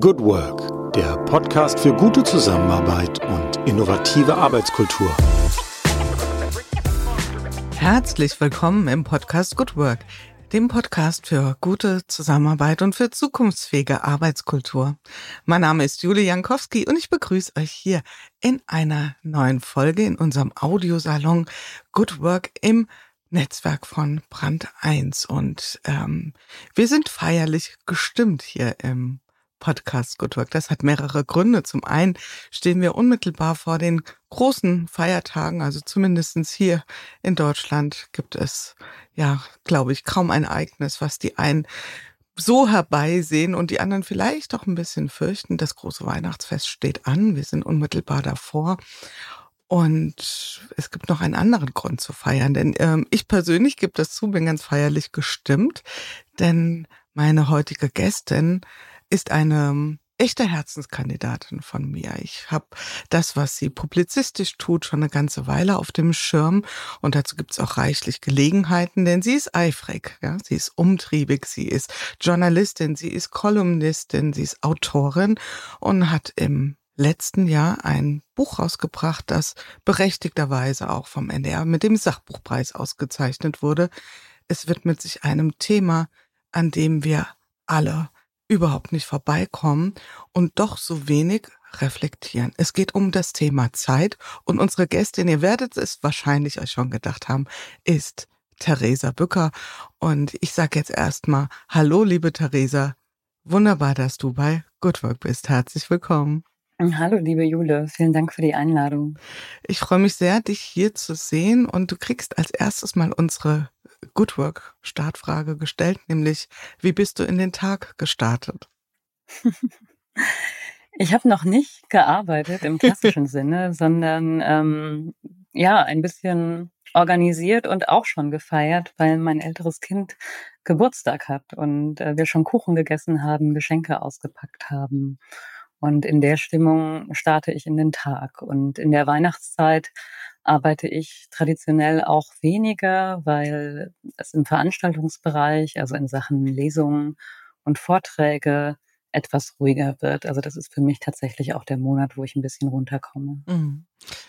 Good Work, der Podcast für gute Zusammenarbeit und innovative Arbeitskultur. Herzlich willkommen im Podcast Good Work, dem Podcast für gute Zusammenarbeit und für zukunftsfähige Arbeitskultur. Mein Name ist Julie Jankowski und ich begrüße euch hier in einer neuen Folge in unserem Audiosalon Good Work im Netzwerk von Brand 1 und ähm, wir sind feierlich gestimmt hier im Podcast Good Work. Das hat mehrere Gründe. Zum einen stehen wir unmittelbar vor den großen Feiertagen, also zumindestens hier in Deutschland gibt es ja, glaube ich, kaum ein Ereignis, was die einen so herbeisehen und die anderen vielleicht auch ein bisschen fürchten. Das große Weihnachtsfest steht an. Wir sind unmittelbar davor. Und es gibt noch einen anderen Grund zu feiern, denn ähm, ich persönlich gebe das zu, bin ganz feierlich gestimmt, denn meine heutige Gästin ist eine ähm, echte Herzenskandidatin von mir. Ich habe das, was sie publizistisch tut, schon eine ganze Weile auf dem Schirm und dazu gibt es auch reichlich Gelegenheiten, denn sie ist eifrig, ja? sie ist umtriebig, sie ist Journalistin, sie ist Kolumnistin, sie ist Autorin und hat im letzten Jahr ein Buch rausgebracht, das berechtigterweise auch vom NDR mit dem Sachbuchpreis ausgezeichnet wurde. Es widmet sich einem Thema, an dem wir alle überhaupt nicht vorbeikommen und doch so wenig reflektieren. Es geht um das Thema Zeit und unsere Gästin, ihr werdet es wahrscheinlich euch schon gedacht haben, ist Theresa Bücker. Und ich sage jetzt erstmal Hallo, liebe Theresa. Wunderbar, dass du bei Good Work bist. Herzlich willkommen. Hallo, liebe Jule, vielen Dank für die Einladung. Ich freue mich sehr, dich hier zu sehen und du kriegst als erstes mal unsere Good Work Startfrage gestellt, nämlich wie bist du in den Tag gestartet? Ich habe noch nicht gearbeitet im klassischen Sinne, sondern ähm, ja, ein bisschen organisiert und auch schon gefeiert, weil mein älteres Kind Geburtstag hat und äh, wir schon Kuchen gegessen haben, Geschenke ausgepackt haben. Und in der Stimmung starte ich in den Tag. Und in der Weihnachtszeit arbeite ich traditionell auch weniger, weil es im Veranstaltungsbereich, also in Sachen Lesungen und Vorträge, etwas ruhiger wird. Also das ist für mich tatsächlich auch der Monat, wo ich ein bisschen runterkomme. Mhm.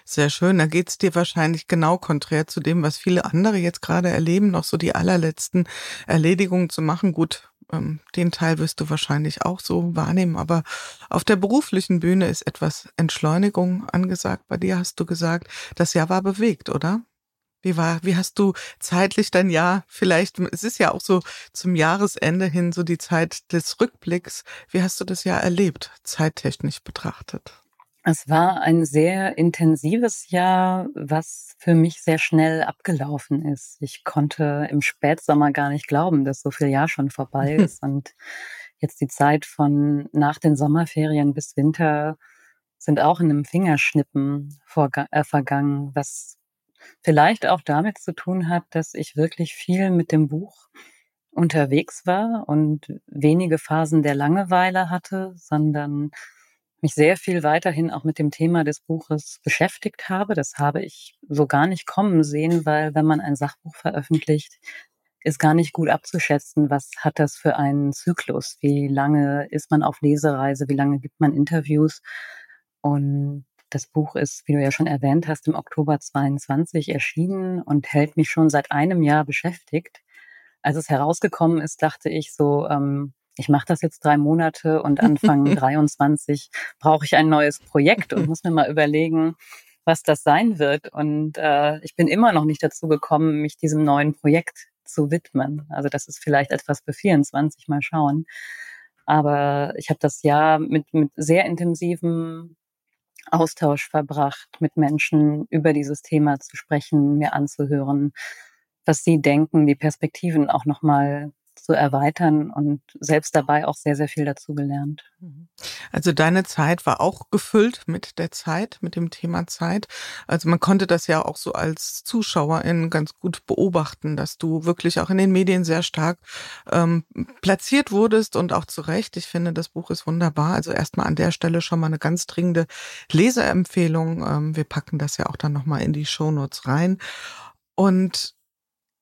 Sehr schön. Da geht's dir wahrscheinlich genau konträr zu dem, was viele andere jetzt gerade erleben, noch so die allerletzten Erledigungen zu machen. Gut, ähm, den Teil wirst du wahrscheinlich auch so wahrnehmen, aber auf der beruflichen Bühne ist etwas Entschleunigung angesagt. Bei dir hast du gesagt, das Jahr war bewegt, oder? Wie war, wie hast du zeitlich dein Jahr vielleicht, es ist ja auch so zum Jahresende hin so die Zeit des Rückblicks. Wie hast du das Jahr erlebt, zeittechnisch betrachtet? Es war ein sehr intensives Jahr, was für mich sehr schnell abgelaufen ist. Ich konnte im Spätsommer gar nicht glauben, dass so viel Jahr schon vorbei ist und jetzt die Zeit von nach den Sommerferien bis Winter sind auch in einem Fingerschnippen äh, vergangen, was vielleicht auch damit zu tun hat, dass ich wirklich viel mit dem Buch unterwegs war und wenige Phasen der Langeweile hatte, sondern mich sehr viel weiterhin auch mit dem Thema des Buches beschäftigt habe. Das habe ich so gar nicht kommen sehen, weil wenn man ein Sachbuch veröffentlicht, ist gar nicht gut abzuschätzen, was hat das für einen Zyklus, wie lange ist man auf Lesereise, wie lange gibt man Interviews. Und das Buch ist, wie du ja schon erwähnt hast, im Oktober 22 erschienen und hält mich schon seit einem Jahr beschäftigt. Als es herausgekommen ist, dachte ich so, ähm, ich mache das jetzt drei Monate und Anfang 23 brauche ich ein neues Projekt und muss mir mal überlegen, was das sein wird. Und äh, ich bin immer noch nicht dazu gekommen, mich diesem neuen Projekt zu widmen. Also das ist vielleicht etwas für 24, mal schauen. Aber ich habe das Jahr mit, mit sehr intensivem Austausch verbracht, mit Menschen über dieses Thema zu sprechen, mir anzuhören, was sie denken, die Perspektiven auch nochmal zu erweitern und selbst dabei auch sehr, sehr viel dazugelernt. Mhm. Also deine Zeit war auch gefüllt mit der Zeit, mit dem Thema Zeit. Also man konnte das ja auch so als Zuschauerin ganz gut beobachten, dass du wirklich auch in den Medien sehr stark ähm, platziert wurdest und auch zu Recht. Ich finde, das Buch ist wunderbar. Also erstmal an der Stelle schon mal eine ganz dringende Leseempfehlung. Ähm, wir packen das ja auch dann nochmal in die Shownotes rein. Und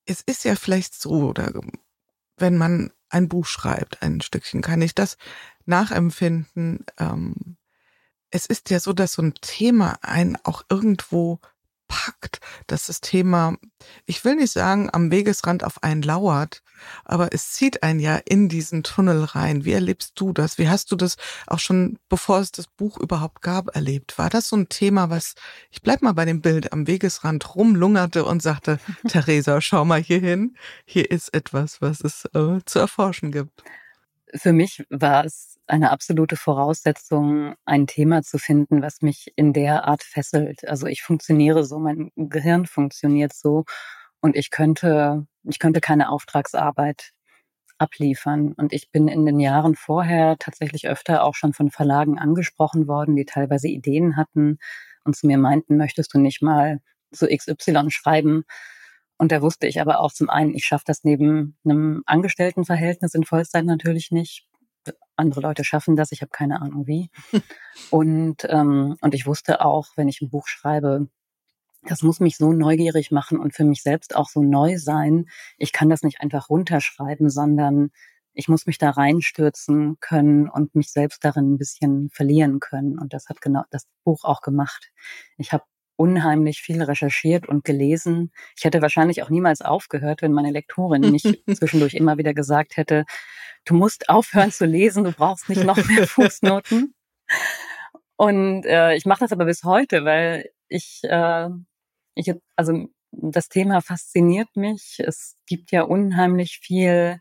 es ist ja vielleicht so, oder wenn man ein Buch schreibt, ein Stückchen, kann ich das nachempfinden. Ähm, es ist ja so, dass so ein Thema einen auch irgendwo packt, dass das Thema, ich will nicht sagen, am Wegesrand auf einen lauert, aber es zieht einen ja in diesen Tunnel rein. Wie erlebst du das? Wie hast du das auch schon, bevor es das Buch überhaupt gab, erlebt? War das so ein Thema, was, ich bleib mal bei dem Bild, am Wegesrand rumlungerte und sagte, Theresa, schau mal hier hin, hier ist etwas, was es äh, zu erforschen gibt? Für mich war es eine absolute Voraussetzung, ein Thema zu finden, was mich in der Art fesselt. Also ich funktioniere so, mein Gehirn funktioniert so und ich könnte, ich könnte keine Auftragsarbeit abliefern. Und ich bin in den Jahren vorher tatsächlich öfter auch schon von Verlagen angesprochen worden, die teilweise Ideen hatten und zu mir meinten, möchtest du nicht mal so XY schreiben? Und da wusste ich aber auch zum einen, ich schaffe das neben einem Angestelltenverhältnis in Vollzeit natürlich nicht. Andere Leute schaffen das, ich habe keine Ahnung wie. und, ähm, und ich wusste auch, wenn ich ein Buch schreibe, das muss mich so neugierig machen und für mich selbst auch so neu sein. Ich kann das nicht einfach runterschreiben, sondern ich muss mich da reinstürzen können und mich selbst darin ein bisschen verlieren können. Und das hat genau das Buch auch gemacht. Ich habe unheimlich viel recherchiert und gelesen. Ich hätte wahrscheinlich auch niemals aufgehört, wenn meine Lektorin nicht zwischendurch immer wieder gesagt hätte, du musst aufhören zu lesen, du brauchst nicht noch mehr Fußnoten. Und äh, ich mache das aber bis heute, weil ich, äh, ich, also das Thema fasziniert mich. Es gibt ja unheimlich viel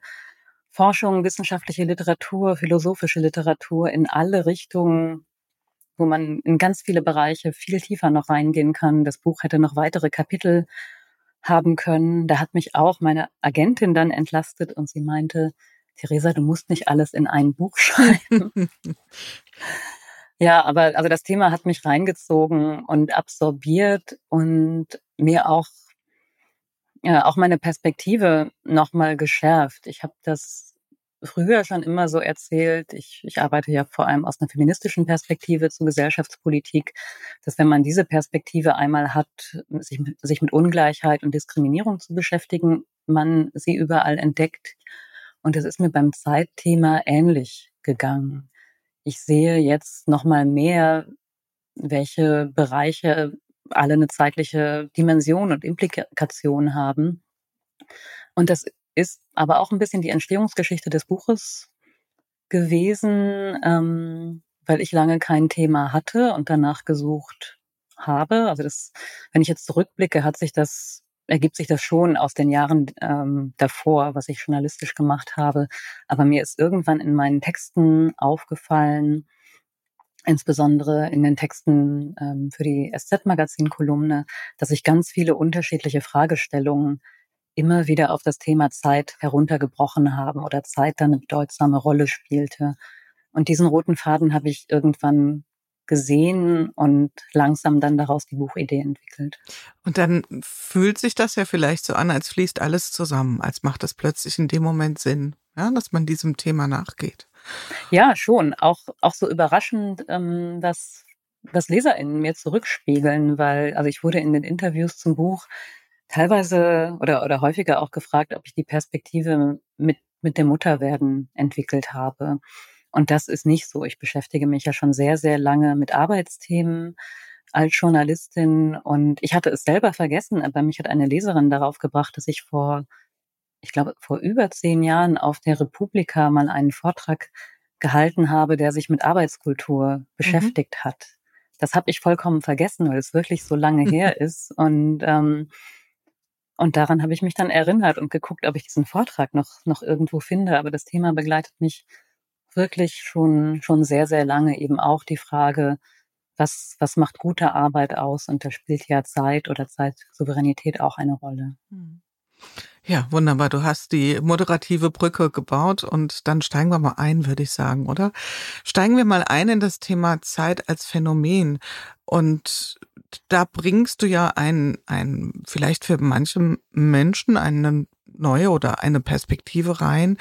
Forschung, wissenschaftliche Literatur, philosophische Literatur in alle Richtungen wo man in ganz viele Bereiche viel tiefer noch reingehen kann. Das Buch hätte noch weitere Kapitel haben können. Da hat mich auch meine Agentin dann entlastet und sie meinte, Theresa, du musst nicht alles in ein Buch schreiben. ja, aber also das Thema hat mich reingezogen und absorbiert und mir auch ja, auch meine Perspektive nochmal geschärft. Ich habe das früher schon immer so erzählt, ich, ich arbeite ja vor allem aus einer feministischen Perspektive zu Gesellschaftspolitik, dass wenn man diese Perspektive einmal hat, sich, sich mit Ungleichheit und Diskriminierung zu beschäftigen, man sie überall entdeckt. Und es ist mir beim Zeitthema ähnlich gegangen. Ich sehe jetzt nochmal mehr, welche Bereiche alle eine zeitliche Dimension und Implikation haben. Und das ist aber auch ein bisschen die Entstehungsgeschichte des Buches gewesen, ähm, weil ich lange kein Thema hatte und danach gesucht habe. Also das, wenn ich jetzt zurückblicke, hat sich das ergibt sich das schon aus den Jahren ähm, davor, was ich journalistisch gemacht habe. Aber mir ist irgendwann in meinen Texten aufgefallen, insbesondere in den Texten ähm, für die SZ-Magazin-Kolumne, dass ich ganz viele unterschiedliche Fragestellungen immer wieder auf das Thema Zeit heruntergebrochen haben oder Zeit dann eine bedeutsame Rolle spielte. Und diesen roten Faden habe ich irgendwann gesehen und langsam dann daraus die Buchidee entwickelt. Und dann fühlt sich das ja vielleicht so an, als fließt alles zusammen, als macht es plötzlich in dem Moment Sinn, ja, dass man diesem Thema nachgeht. Ja, schon. Auch, auch so überraschend, ähm, dass, dass LeserInnen mir zurückspiegeln, weil, also ich wurde in den Interviews zum Buch teilweise oder, oder häufiger auch gefragt, ob ich die Perspektive mit, mit dem Mutterwerden entwickelt habe. Und das ist nicht so. Ich beschäftige mich ja schon sehr, sehr lange mit Arbeitsthemen als Journalistin und ich hatte es selber vergessen, aber mich hat eine Leserin darauf gebracht, dass ich vor, ich glaube, vor über zehn Jahren auf der Republika mal einen Vortrag gehalten habe, der sich mit Arbeitskultur mhm. beschäftigt mhm. hat. Das habe ich vollkommen vergessen, weil es wirklich so lange her ist. Und ähm, und daran habe ich mich dann erinnert und geguckt, ob ich diesen Vortrag noch, noch irgendwo finde. Aber das Thema begleitet mich wirklich schon, schon sehr, sehr lange eben auch die Frage, was, was macht gute Arbeit aus? Und da spielt ja Zeit oder Zeitsouveränität auch eine Rolle. Hm. Ja, wunderbar. Du hast die moderative Brücke gebaut und dann steigen wir mal ein, würde ich sagen, oder? Steigen wir mal ein in das Thema Zeit als Phänomen. Und da bringst du ja ein, ein, vielleicht für manche Menschen eine neue oder eine Perspektive rein,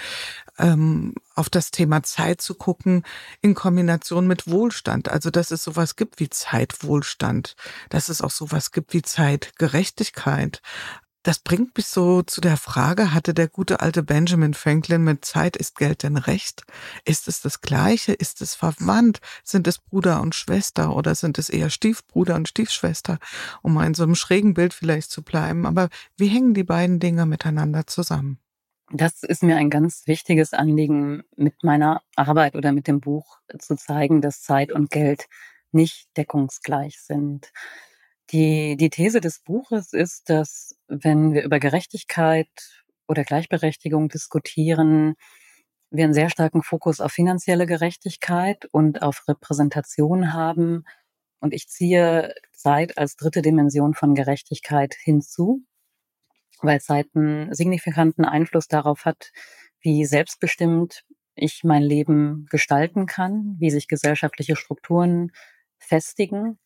ähm, auf das Thema Zeit zu gucken in Kombination mit Wohlstand. Also, dass es sowas gibt wie Zeitwohlstand, dass es auch sowas gibt wie Zeitgerechtigkeit. Das bringt mich so zu der Frage, hatte der gute alte Benjamin Franklin mit Zeit ist Geld denn recht? Ist es das gleiche? Ist es verwandt? Sind es Bruder und Schwester oder sind es eher Stiefbruder und Stiefschwester? Um mal in so einem schrägen Bild vielleicht zu bleiben. Aber wie hängen die beiden Dinge miteinander zusammen? Das ist mir ein ganz wichtiges Anliegen, mit meiner Arbeit oder mit dem Buch zu zeigen, dass Zeit und Geld nicht deckungsgleich sind. Die, die These des Buches ist, dass wenn wir über Gerechtigkeit oder Gleichberechtigung diskutieren, wir einen sehr starken Fokus auf finanzielle Gerechtigkeit und auf Repräsentation haben. Und ich ziehe Zeit als dritte Dimension von Gerechtigkeit hinzu, weil Zeit einen signifikanten Einfluss darauf hat, wie selbstbestimmt ich mein Leben gestalten kann, wie sich gesellschaftliche Strukturen festigen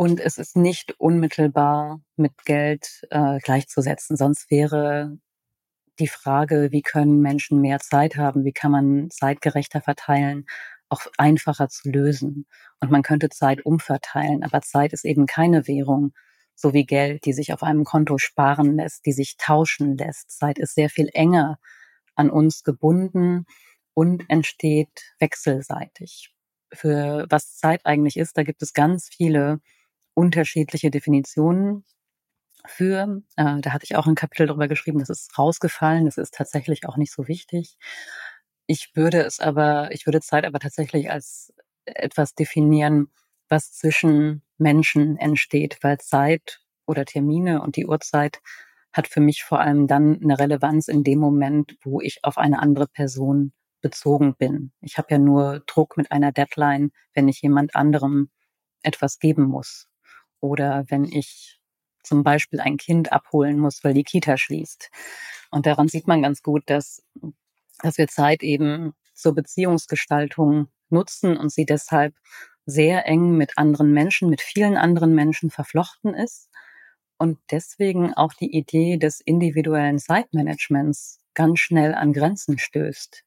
und es ist nicht unmittelbar mit Geld äh, gleichzusetzen. Sonst wäre die Frage, wie können Menschen mehr Zeit haben, wie kann man Zeit gerechter verteilen, auch einfacher zu lösen. Und man könnte Zeit umverteilen, aber Zeit ist eben keine Währung, so wie Geld, die sich auf einem Konto sparen lässt, die sich tauschen lässt. Zeit ist sehr viel enger an uns gebunden und entsteht wechselseitig. Für was Zeit eigentlich ist, da gibt es ganz viele unterschiedliche Definitionen für. Äh, da hatte ich auch ein Kapitel darüber geschrieben, das ist rausgefallen, das ist tatsächlich auch nicht so wichtig. Ich würde es aber, ich würde Zeit aber tatsächlich als etwas definieren, was zwischen Menschen entsteht, weil Zeit oder Termine und die Uhrzeit hat für mich vor allem dann eine Relevanz in dem Moment, wo ich auf eine andere Person bezogen bin. Ich habe ja nur Druck mit einer Deadline, wenn ich jemand anderem etwas geben muss oder wenn ich zum Beispiel ein Kind abholen muss, weil die Kita schließt. Und daran sieht man ganz gut, dass, dass wir Zeit eben zur Beziehungsgestaltung nutzen und sie deshalb sehr eng mit anderen Menschen, mit vielen anderen Menschen verflochten ist und deswegen auch die Idee des individuellen Zeitmanagements ganz schnell an Grenzen stößt,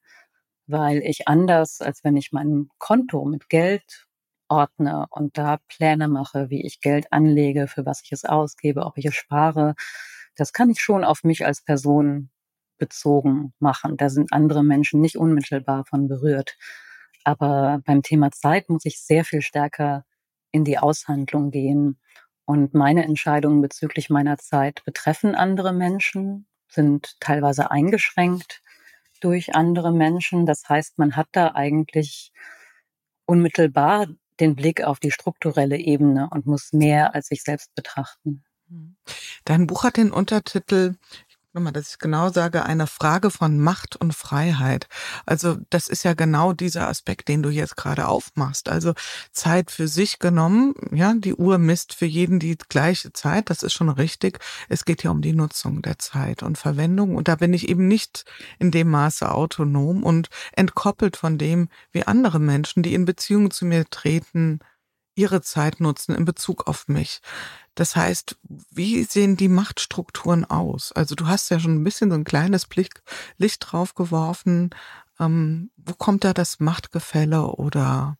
weil ich anders, als wenn ich mein Konto mit Geld ordne und da Pläne mache, wie ich Geld anlege, für was ich es ausgebe, ob ich es spare, das kann ich schon auf mich als Person bezogen machen. Da sind andere Menschen nicht unmittelbar von berührt. Aber beim Thema Zeit muss ich sehr viel stärker in die Aushandlung gehen. Und meine Entscheidungen bezüglich meiner Zeit betreffen andere Menschen, sind teilweise eingeschränkt durch andere Menschen. Das heißt, man hat da eigentlich unmittelbar den Blick auf die strukturelle Ebene und muss mehr als sich selbst betrachten. Mhm. Dein Buch hat den Untertitel, nochmal, dass ich genau sage, eine Frage von Macht und Freiheit. Also das ist ja genau dieser Aspekt, den du jetzt gerade aufmachst. Also Zeit für sich genommen, ja, die Uhr misst für jeden die gleiche Zeit, das ist schon richtig. Es geht ja um die Nutzung der Zeit und Verwendung und da bin ich eben nicht in dem Maße autonom und entkoppelt von dem, wie andere Menschen, die in Beziehung zu mir treten, ihre Zeit nutzen in Bezug auf mich. Das heißt, wie sehen die Machtstrukturen aus? Also du hast ja schon ein bisschen so ein kleines Licht drauf geworfen. Ähm, wo kommt da das Machtgefälle oder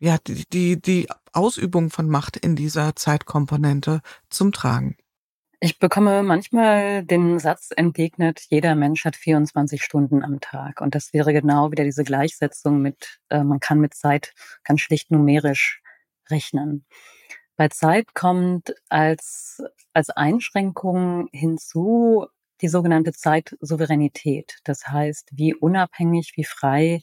ja, die, die, die Ausübung von Macht in dieser Zeitkomponente zum Tragen? Ich bekomme manchmal den Satz entgegnet, jeder Mensch hat 24 Stunden am Tag. Und das wäre genau wieder diese Gleichsetzung mit, äh, man kann mit Zeit ganz schlicht numerisch rechnen. Bei Zeit kommt als, als Einschränkung hinzu die sogenannte Zeitsouveränität. Das heißt, wie unabhängig, wie frei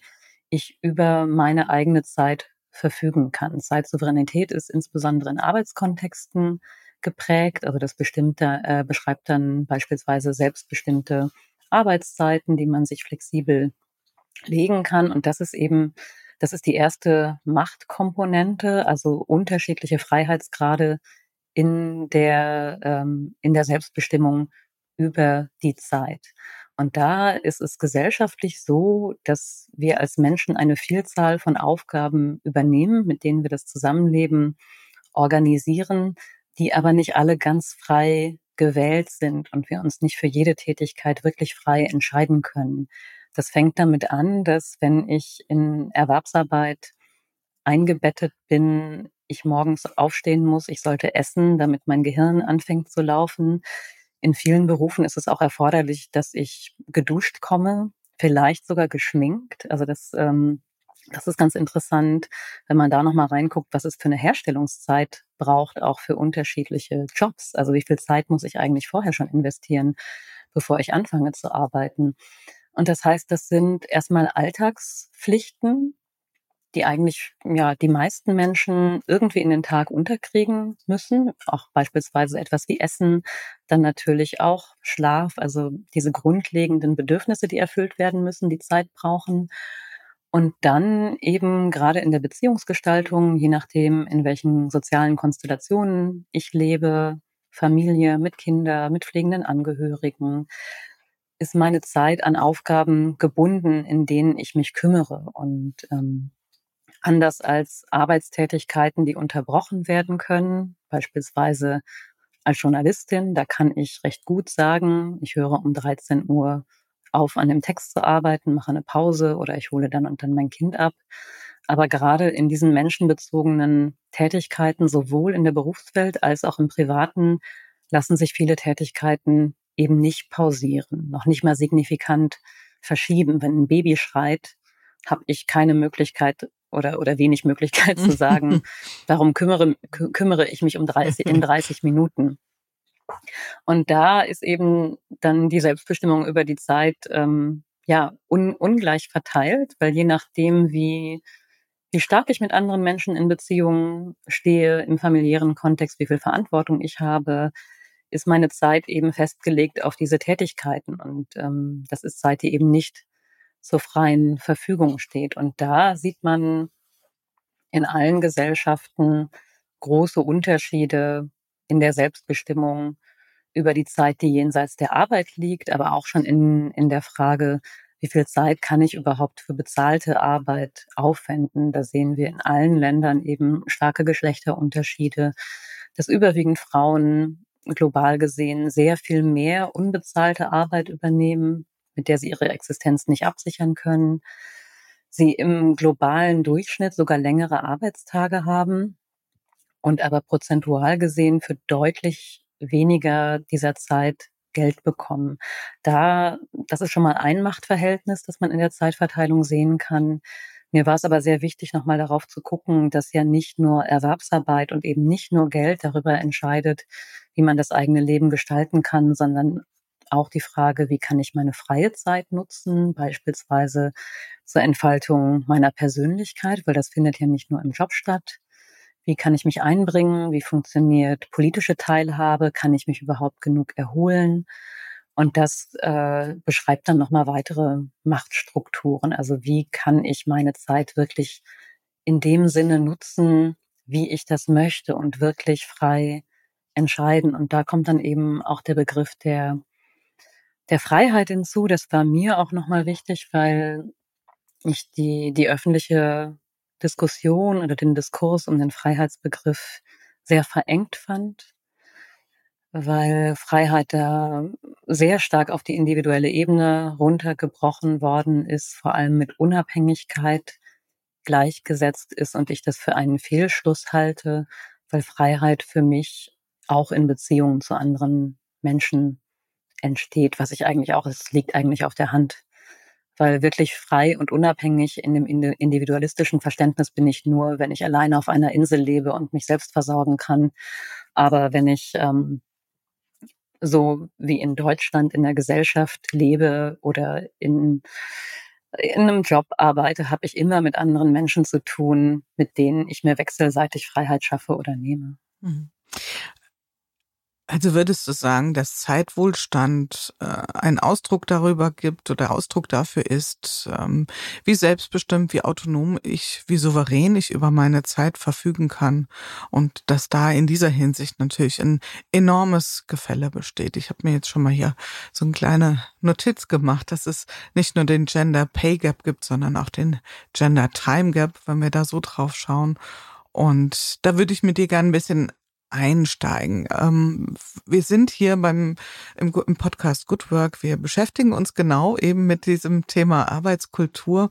ich über meine eigene Zeit verfügen kann. Zeitsouveränität ist insbesondere in Arbeitskontexten geprägt. Also das bestimmte, äh, beschreibt dann beispielsweise selbstbestimmte Arbeitszeiten, die man sich flexibel legen kann. Und das ist eben das ist die erste Machtkomponente, also unterschiedliche Freiheitsgrade in der, ähm, in der Selbstbestimmung über die Zeit. Und da ist es gesellschaftlich so, dass wir als Menschen eine Vielzahl von Aufgaben übernehmen, mit denen wir das Zusammenleben organisieren, die aber nicht alle ganz frei gewählt sind und wir uns nicht für jede Tätigkeit wirklich frei entscheiden können. Das fängt damit an, dass wenn ich in Erwerbsarbeit eingebettet bin, ich morgens aufstehen muss, ich sollte essen, damit mein Gehirn anfängt zu laufen. In vielen Berufen ist es auch erforderlich, dass ich geduscht komme, vielleicht sogar geschminkt. Also das, ähm, das ist ganz interessant, wenn man da nochmal reinguckt, was es für eine Herstellungszeit braucht, auch für unterschiedliche Jobs. Also wie viel Zeit muss ich eigentlich vorher schon investieren, bevor ich anfange zu arbeiten. Und das heißt, das sind erstmal Alltagspflichten, die eigentlich ja die meisten Menschen irgendwie in den Tag unterkriegen müssen. Auch beispielsweise etwas wie Essen, dann natürlich auch Schlaf, also diese grundlegenden Bedürfnisse, die erfüllt werden müssen, die Zeit brauchen. Und dann eben gerade in der Beziehungsgestaltung, je nachdem, in welchen sozialen Konstellationen ich lebe, Familie, mit Kinder, mit pflegenden Angehörigen, ist meine Zeit an Aufgaben gebunden, in denen ich mich kümmere. Und ähm, anders als Arbeitstätigkeiten, die unterbrochen werden können, beispielsweise als Journalistin, da kann ich recht gut sagen, ich höre um 13 Uhr auf, an dem Text zu arbeiten, mache eine Pause oder ich hole dann und dann mein Kind ab. Aber gerade in diesen menschenbezogenen Tätigkeiten, sowohl in der Berufswelt als auch im Privaten, lassen sich viele Tätigkeiten eben nicht pausieren, noch nicht mal signifikant verschieben. Wenn ein Baby schreit, habe ich keine Möglichkeit oder, oder wenig Möglichkeit zu sagen, warum kümmere, kümmere ich mich um 30, in 30 Minuten. Und da ist eben dann die Selbstbestimmung über die Zeit ähm, ja un, ungleich verteilt, weil je nachdem, wie, wie stark ich mit anderen Menschen in Beziehungen stehe, im familiären Kontext, wie viel Verantwortung ich habe, ist meine Zeit eben festgelegt auf diese Tätigkeiten. Und ähm, das ist Zeit, die eben nicht zur freien Verfügung steht. Und da sieht man in allen Gesellschaften große Unterschiede in der Selbstbestimmung über die Zeit, die jenseits der Arbeit liegt, aber auch schon in, in der Frage, wie viel Zeit kann ich überhaupt für bezahlte Arbeit aufwenden? Da sehen wir in allen Ländern eben starke Geschlechterunterschiede, dass überwiegend Frauen global gesehen sehr viel mehr unbezahlte Arbeit übernehmen mit der sie ihre Existenz nicht absichern können. Sie im globalen Durchschnitt sogar längere Arbeitstage haben und aber prozentual gesehen für deutlich weniger dieser Zeit Geld bekommen. Da, das ist schon mal ein Machtverhältnis, das man in der Zeitverteilung sehen kann. Mir war es aber sehr wichtig, nochmal darauf zu gucken, dass ja nicht nur Erwerbsarbeit und eben nicht nur Geld darüber entscheidet, wie man das eigene Leben gestalten kann, sondern auch die Frage, wie kann ich meine freie Zeit nutzen, beispielsweise zur Entfaltung meiner Persönlichkeit, weil das findet ja nicht nur im Job statt. Wie kann ich mich einbringen? Wie funktioniert politische Teilhabe? Kann ich mich überhaupt genug erholen? Und das äh, beschreibt dann nochmal weitere Machtstrukturen. Also wie kann ich meine Zeit wirklich in dem Sinne nutzen, wie ich das möchte und wirklich frei entscheiden. Und da kommt dann eben auch der Begriff der der Freiheit hinzu. Das war mir auch nochmal wichtig, weil ich die, die öffentliche Diskussion oder den Diskurs um den Freiheitsbegriff sehr verengt fand, weil Freiheit da sehr stark auf die individuelle Ebene runtergebrochen worden ist, vor allem mit Unabhängigkeit gleichgesetzt ist und ich das für einen Fehlschluss halte, weil Freiheit für mich auch in Beziehungen zu anderen Menschen entsteht, was ich eigentlich auch, es liegt eigentlich auf der Hand. Weil wirklich frei und unabhängig in dem individualistischen Verständnis bin ich nur, wenn ich alleine auf einer Insel lebe und mich selbst versorgen kann. Aber wenn ich ähm, so wie in Deutschland in der Gesellschaft lebe oder in, in einem Job arbeite, habe ich immer mit anderen Menschen zu tun, mit denen ich mir wechselseitig Freiheit schaffe oder nehme. Mhm. Also würdest du sagen, dass Zeitwohlstand äh, ein Ausdruck darüber gibt oder Ausdruck dafür ist, ähm, wie selbstbestimmt, wie autonom ich, wie souverän ich über meine Zeit verfügen kann und dass da in dieser Hinsicht natürlich ein enormes Gefälle besteht. Ich habe mir jetzt schon mal hier so eine kleine Notiz gemacht, dass es nicht nur den Gender Pay Gap gibt, sondern auch den Gender Time Gap, wenn wir da so drauf schauen. Und da würde ich mit dir gerne ein bisschen einsteigen. Ähm, wir sind hier beim im, im, Podcast Good Work. Wir beschäftigen uns genau eben mit diesem Thema Arbeitskultur.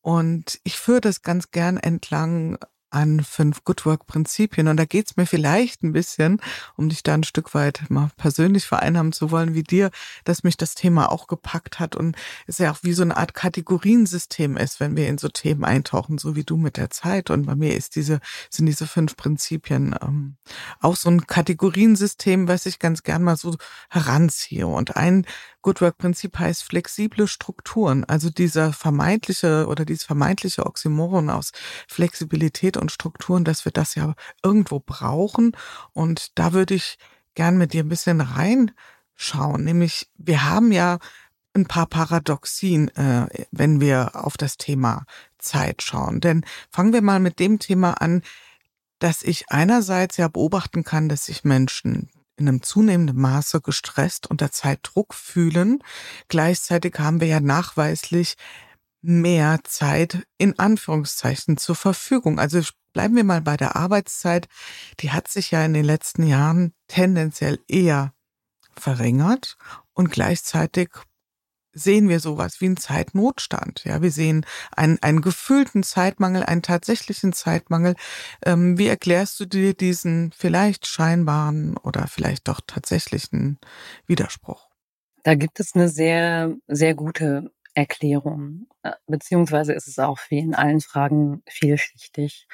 Und ich führe das ganz gern entlang an fünf Good Work Prinzipien. Und da geht's mir vielleicht ein bisschen, um dich da ein Stück weit mal persönlich vereinnahmen zu wollen, wie dir, dass mich das Thema auch gepackt hat und es ja auch wie so eine Art Kategoriensystem ist, wenn wir in so Themen eintauchen, so wie du mit der Zeit. Und bei mir ist diese, sind diese fünf Prinzipien ähm, auch so ein Kategoriensystem, was ich ganz gern mal so heranziehe. Und ein Good Work Prinzip heißt flexible Strukturen. Also dieser vermeintliche oder dieses vermeintliche Oxymoron aus Flexibilität und Strukturen, dass wir das ja irgendwo brauchen. Und da würde ich gern mit dir ein bisschen reinschauen. Nämlich, wir haben ja ein paar Paradoxien, äh, wenn wir auf das Thema Zeit schauen. Denn fangen wir mal mit dem Thema an, dass ich einerseits ja beobachten kann, dass sich Menschen in einem zunehmenden Maße gestresst unter Zeitdruck fühlen. Gleichzeitig haben wir ja nachweislich mehr Zeit in Anführungszeichen zur Verfügung. Also bleiben wir mal bei der Arbeitszeit. Die hat sich ja in den letzten Jahren tendenziell eher verringert und gleichzeitig sehen wir sowas wie einen Zeitnotstand. Ja, wir sehen einen, einen gefühlten Zeitmangel, einen tatsächlichen Zeitmangel. Ähm, wie erklärst du dir diesen vielleicht scheinbaren oder vielleicht doch tatsächlichen Widerspruch? Da gibt es eine sehr, sehr gute Erklärung, äh, beziehungsweise ist es auch wie in allen Fragen vielschichtig.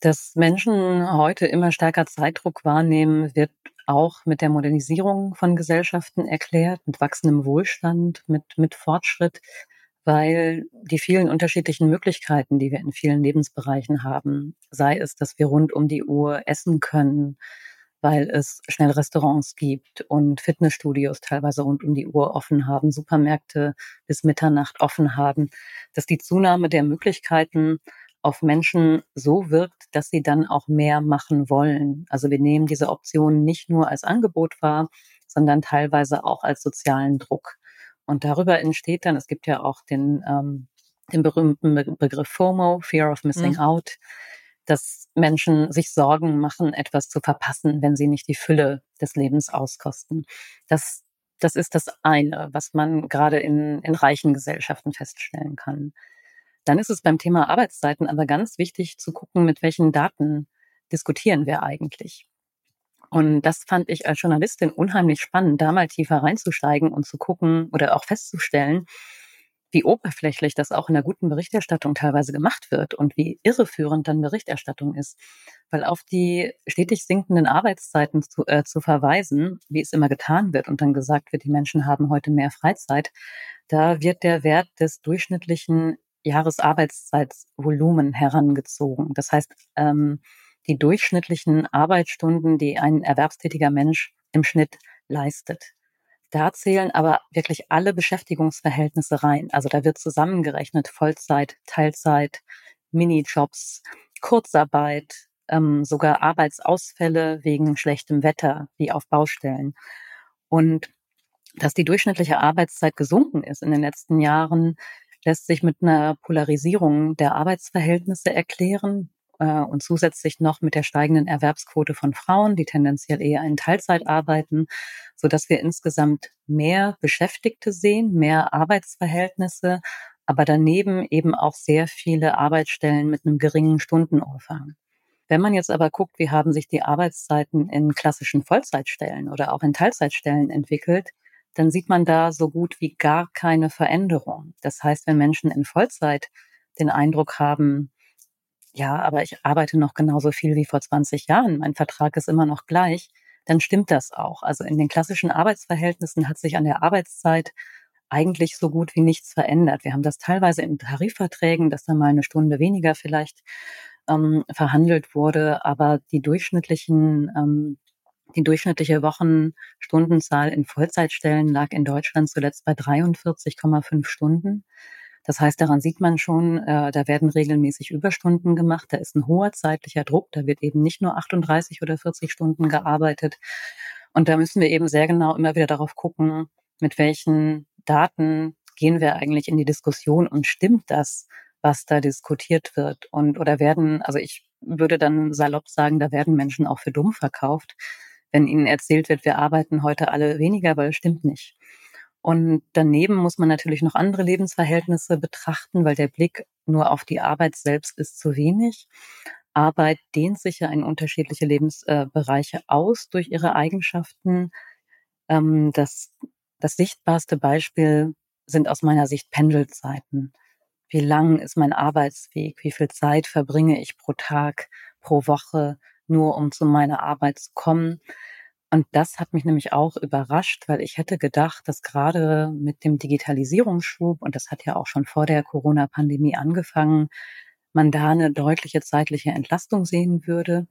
Dass Menschen heute immer stärker Zeitdruck wahrnehmen, wird auch mit der Modernisierung von Gesellschaften erklärt, mit wachsendem Wohlstand, mit, mit Fortschritt, weil die vielen unterschiedlichen Möglichkeiten, die wir in vielen Lebensbereichen haben, sei es, dass wir rund um die Uhr essen können, weil es schnell Restaurants gibt und Fitnessstudios teilweise rund um die Uhr offen haben, Supermärkte bis Mitternacht offen haben, dass die Zunahme der Möglichkeiten auf Menschen so wirkt, dass sie dann auch mehr machen wollen. Also wir nehmen diese Option nicht nur als Angebot wahr, sondern teilweise auch als sozialen Druck. Und darüber entsteht dann, es gibt ja auch den, ähm, den berühmten Begriff FOMO, Fear of Missing mhm. Out, dass Menschen sich Sorgen machen, etwas zu verpassen, wenn sie nicht die Fülle des Lebens auskosten. Das, das ist das eine, was man gerade in, in reichen Gesellschaften feststellen kann. Dann ist es beim Thema Arbeitszeiten aber ganz wichtig zu gucken, mit welchen Daten diskutieren wir eigentlich. Und das fand ich als Journalistin unheimlich spannend, da mal tiefer reinzusteigen und zu gucken oder auch festzustellen, wie oberflächlich das auch in der guten Berichterstattung teilweise gemacht wird und wie irreführend dann Berichterstattung ist. Weil auf die stetig sinkenden Arbeitszeiten zu, äh, zu verweisen, wie es immer getan wird und dann gesagt wird, die Menschen haben heute mehr Freizeit, da wird der Wert des durchschnittlichen Jahresarbeitszeitsvolumen herangezogen. Das heißt, ähm, die durchschnittlichen Arbeitsstunden, die ein erwerbstätiger Mensch im Schnitt leistet. Da zählen aber wirklich alle Beschäftigungsverhältnisse rein. Also da wird zusammengerechnet Vollzeit, Teilzeit, Minijobs, Kurzarbeit, ähm, sogar Arbeitsausfälle wegen schlechtem Wetter, wie auf Baustellen. Und dass die durchschnittliche Arbeitszeit gesunken ist in den letzten Jahren, lässt sich mit einer Polarisierung der Arbeitsverhältnisse erklären äh, und zusätzlich noch mit der steigenden Erwerbsquote von Frauen, die tendenziell eher in Teilzeit arbeiten, so dass wir insgesamt mehr Beschäftigte sehen, mehr Arbeitsverhältnisse, aber daneben eben auch sehr viele Arbeitsstellen mit einem geringen Stundenumfang. Wenn man jetzt aber guckt, wie haben sich die Arbeitszeiten in klassischen Vollzeitstellen oder auch in Teilzeitstellen entwickelt, dann sieht man da so gut wie gar keine Veränderung. Das heißt, wenn Menschen in Vollzeit den Eindruck haben, ja, aber ich arbeite noch genauso viel wie vor 20 Jahren, mein Vertrag ist immer noch gleich, dann stimmt das auch. Also in den klassischen Arbeitsverhältnissen hat sich an der Arbeitszeit eigentlich so gut wie nichts verändert. Wir haben das teilweise in Tarifverträgen, dass da mal eine Stunde weniger vielleicht ähm, verhandelt wurde, aber die durchschnittlichen ähm, die durchschnittliche Wochenstundenzahl in Vollzeitstellen lag in Deutschland zuletzt bei 43,5 Stunden. Das heißt, daran sieht man schon, äh, da werden regelmäßig Überstunden gemacht, da ist ein hoher zeitlicher Druck, da wird eben nicht nur 38 oder 40 Stunden gearbeitet. Und da müssen wir eben sehr genau immer wieder darauf gucken, mit welchen Daten gehen wir eigentlich in die Diskussion und stimmt das, was da diskutiert wird? Und oder werden, also ich würde dann salopp sagen, da werden Menschen auch für dumm verkauft, wenn ihnen erzählt wird, wir arbeiten heute alle weniger, weil es stimmt nicht. Und daneben muss man natürlich noch andere Lebensverhältnisse betrachten, weil der Blick nur auf die Arbeit selbst ist zu wenig. Arbeit dehnt sich ja in unterschiedliche Lebensbereiche aus durch ihre Eigenschaften. Ähm, das, das sichtbarste Beispiel sind aus meiner Sicht Pendelzeiten. Wie lang ist mein Arbeitsweg? Wie viel Zeit verbringe ich pro Tag, pro Woche, nur um zu meiner Arbeit zu kommen? Und das hat mich nämlich auch überrascht, weil ich hätte gedacht, dass gerade mit dem Digitalisierungsschub, und das hat ja auch schon vor der Corona-Pandemie angefangen, man da eine deutliche zeitliche Entlastung sehen würde.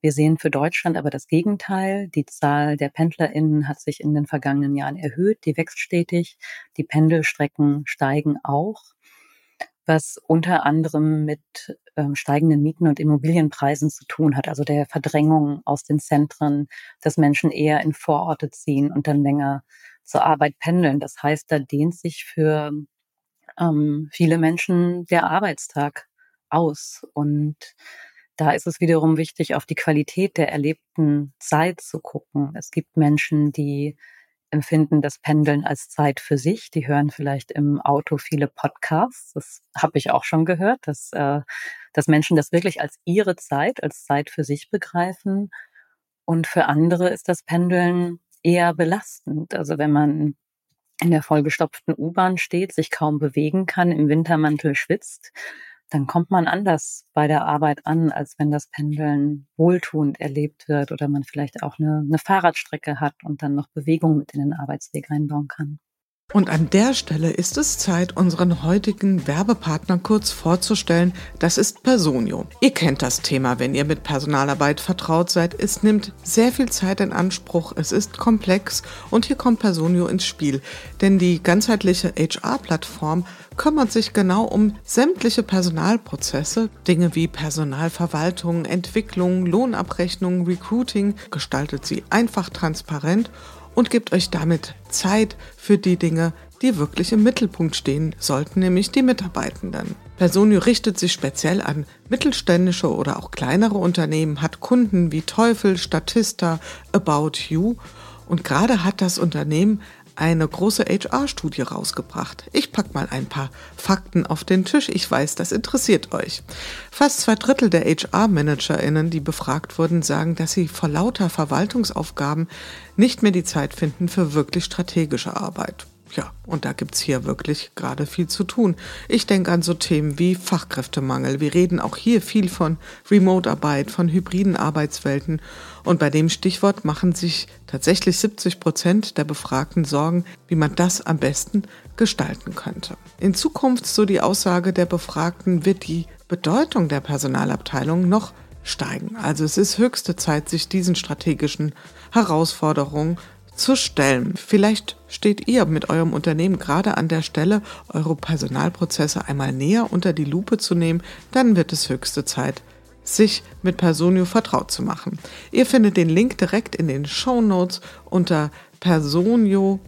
Wir sehen für Deutschland aber das Gegenteil. Die Zahl der PendlerInnen hat sich in den vergangenen Jahren erhöht. Die wächst stetig. Die Pendelstrecken steigen auch was unter anderem mit ähm, steigenden Mieten und Immobilienpreisen zu tun hat, also der Verdrängung aus den Zentren, dass Menschen eher in Vororte ziehen und dann länger zur Arbeit pendeln. Das heißt, da dehnt sich für ähm, viele Menschen der Arbeitstag aus. Und da ist es wiederum wichtig, auf die Qualität der erlebten Zeit zu gucken. Es gibt Menschen, die empfinden das Pendeln als Zeit für sich. Die hören vielleicht im Auto viele Podcasts. Das habe ich auch schon gehört, dass, äh, dass Menschen das wirklich als ihre Zeit, als Zeit für sich begreifen. Und für andere ist das Pendeln eher belastend. Also wenn man in der vollgestopften U-Bahn steht, sich kaum bewegen kann, im Wintermantel schwitzt, dann kommt man anders bei der Arbeit an, als wenn das Pendeln wohltuend erlebt wird oder man vielleicht auch eine, eine Fahrradstrecke hat und dann noch Bewegung mit in den Arbeitsweg einbauen kann. Und an der Stelle ist es Zeit, unseren heutigen Werbepartner kurz vorzustellen. Das ist Personio. Ihr kennt das Thema, wenn ihr mit Personalarbeit vertraut seid. Es nimmt sehr viel Zeit in Anspruch, es ist komplex und hier kommt Personio ins Spiel. Denn die ganzheitliche HR-Plattform kümmert sich genau um sämtliche Personalprozesse, Dinge wie Personalverwaltung, Entwicklung, Lohnabrechnung, Recruiting, gestaltet sie einfach transparent und gibt euch damit Zeit für die Dinge, die wirklich im Mittelpunkt stehen sollten, nämlich die Mitarbeitenden. Personio richtet sich speziell an mittelständische oder auch kleinere Unternehmen, hat Kunden wie Teufel, Statista, About You und gerade hat das Unternehmen eine große HR-Studie rausgebracht. Ich pack mal ein paar Fakten auf den Tisch. Ich weiß, das interessiert euch. Fast zwei Drittel der HR-ManagerInnen, die befragt wurden, sagen, dass sie vor lauter Verwaltungsaufgaben nicht mehr die Zeit finden für wirklich strategische Arbeit. Ja, und da gibt's hier wirklich gerade viel zu tun. Ich denke an so Themen wie Fachkräftemangel. Wir reden auch hier viel von Remote-Arbeit, von hybriden Arbeitswelten. Und bei dem Stichwort machen sich tatsächlich 70 Prozent der Befragten Sorgen, wie man das am besten gestalten könnte. In Zukunft, so die Aussage der Befragten, wird die Bedeutung der Personalabteilung noch steigen. Also es ist höchste Zeit, sich diesen strategischen Herausforderungen zu stellen. Vielleicht steht ihr mit eurem Unternehmen gerade an der Stelle, eure Personalprozesse einmal näher unter die Lupe zu nehmen, dann wird es höchste Zeit, sich mit Personio vertraut zu machen. Ihr findet den Link direkt in den Show Notes unter personio.de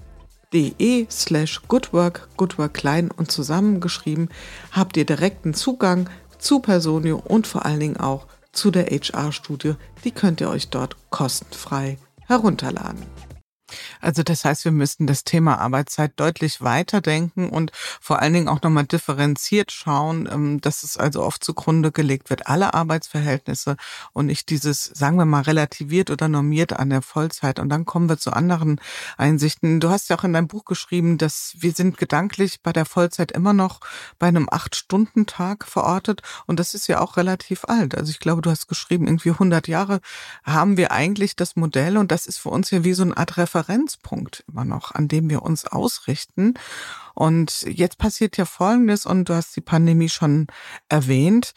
slash goodwork, goodwork klein und zusammengeschrieben, habt ihr direkten Zugang zu Personio und vor allen Dingen auch zu der HR-Studie. Die könnt ihr euch dort kostenfrei herunterladen. Also das heißt, wir müssten das Thema Arbeitszeit deutlich weiterdenken und vor allen Dingen auch nochmal differenziert schauen, ähm, dass es also oft zugrunde gelegt wird, alle Arbeitsverhältnisse und nicht dieses, sagen wir mal, relativiert oder normiert an der Vollzeit. Und dann kommen wir zu anderen Einsichten. Du hast ja auch in deinem Buch geschrieben, dass wir sind gedanklich bei der Vollzeit immer noch bei einem Acht-Stunden-Tag verortet und das ist ja auch relativ alt. Also ich glaube, du hast geschrieben, irgendwie 100 Jahre haben wir eigentlich das Modell und das ist für uns ja wie so eine Art Referenz Referenzpunkt immer noch, an dem wir uns ausrichten. Und jetzt passiert ja Folgendes, und du hast die Pandemie schon erwähnt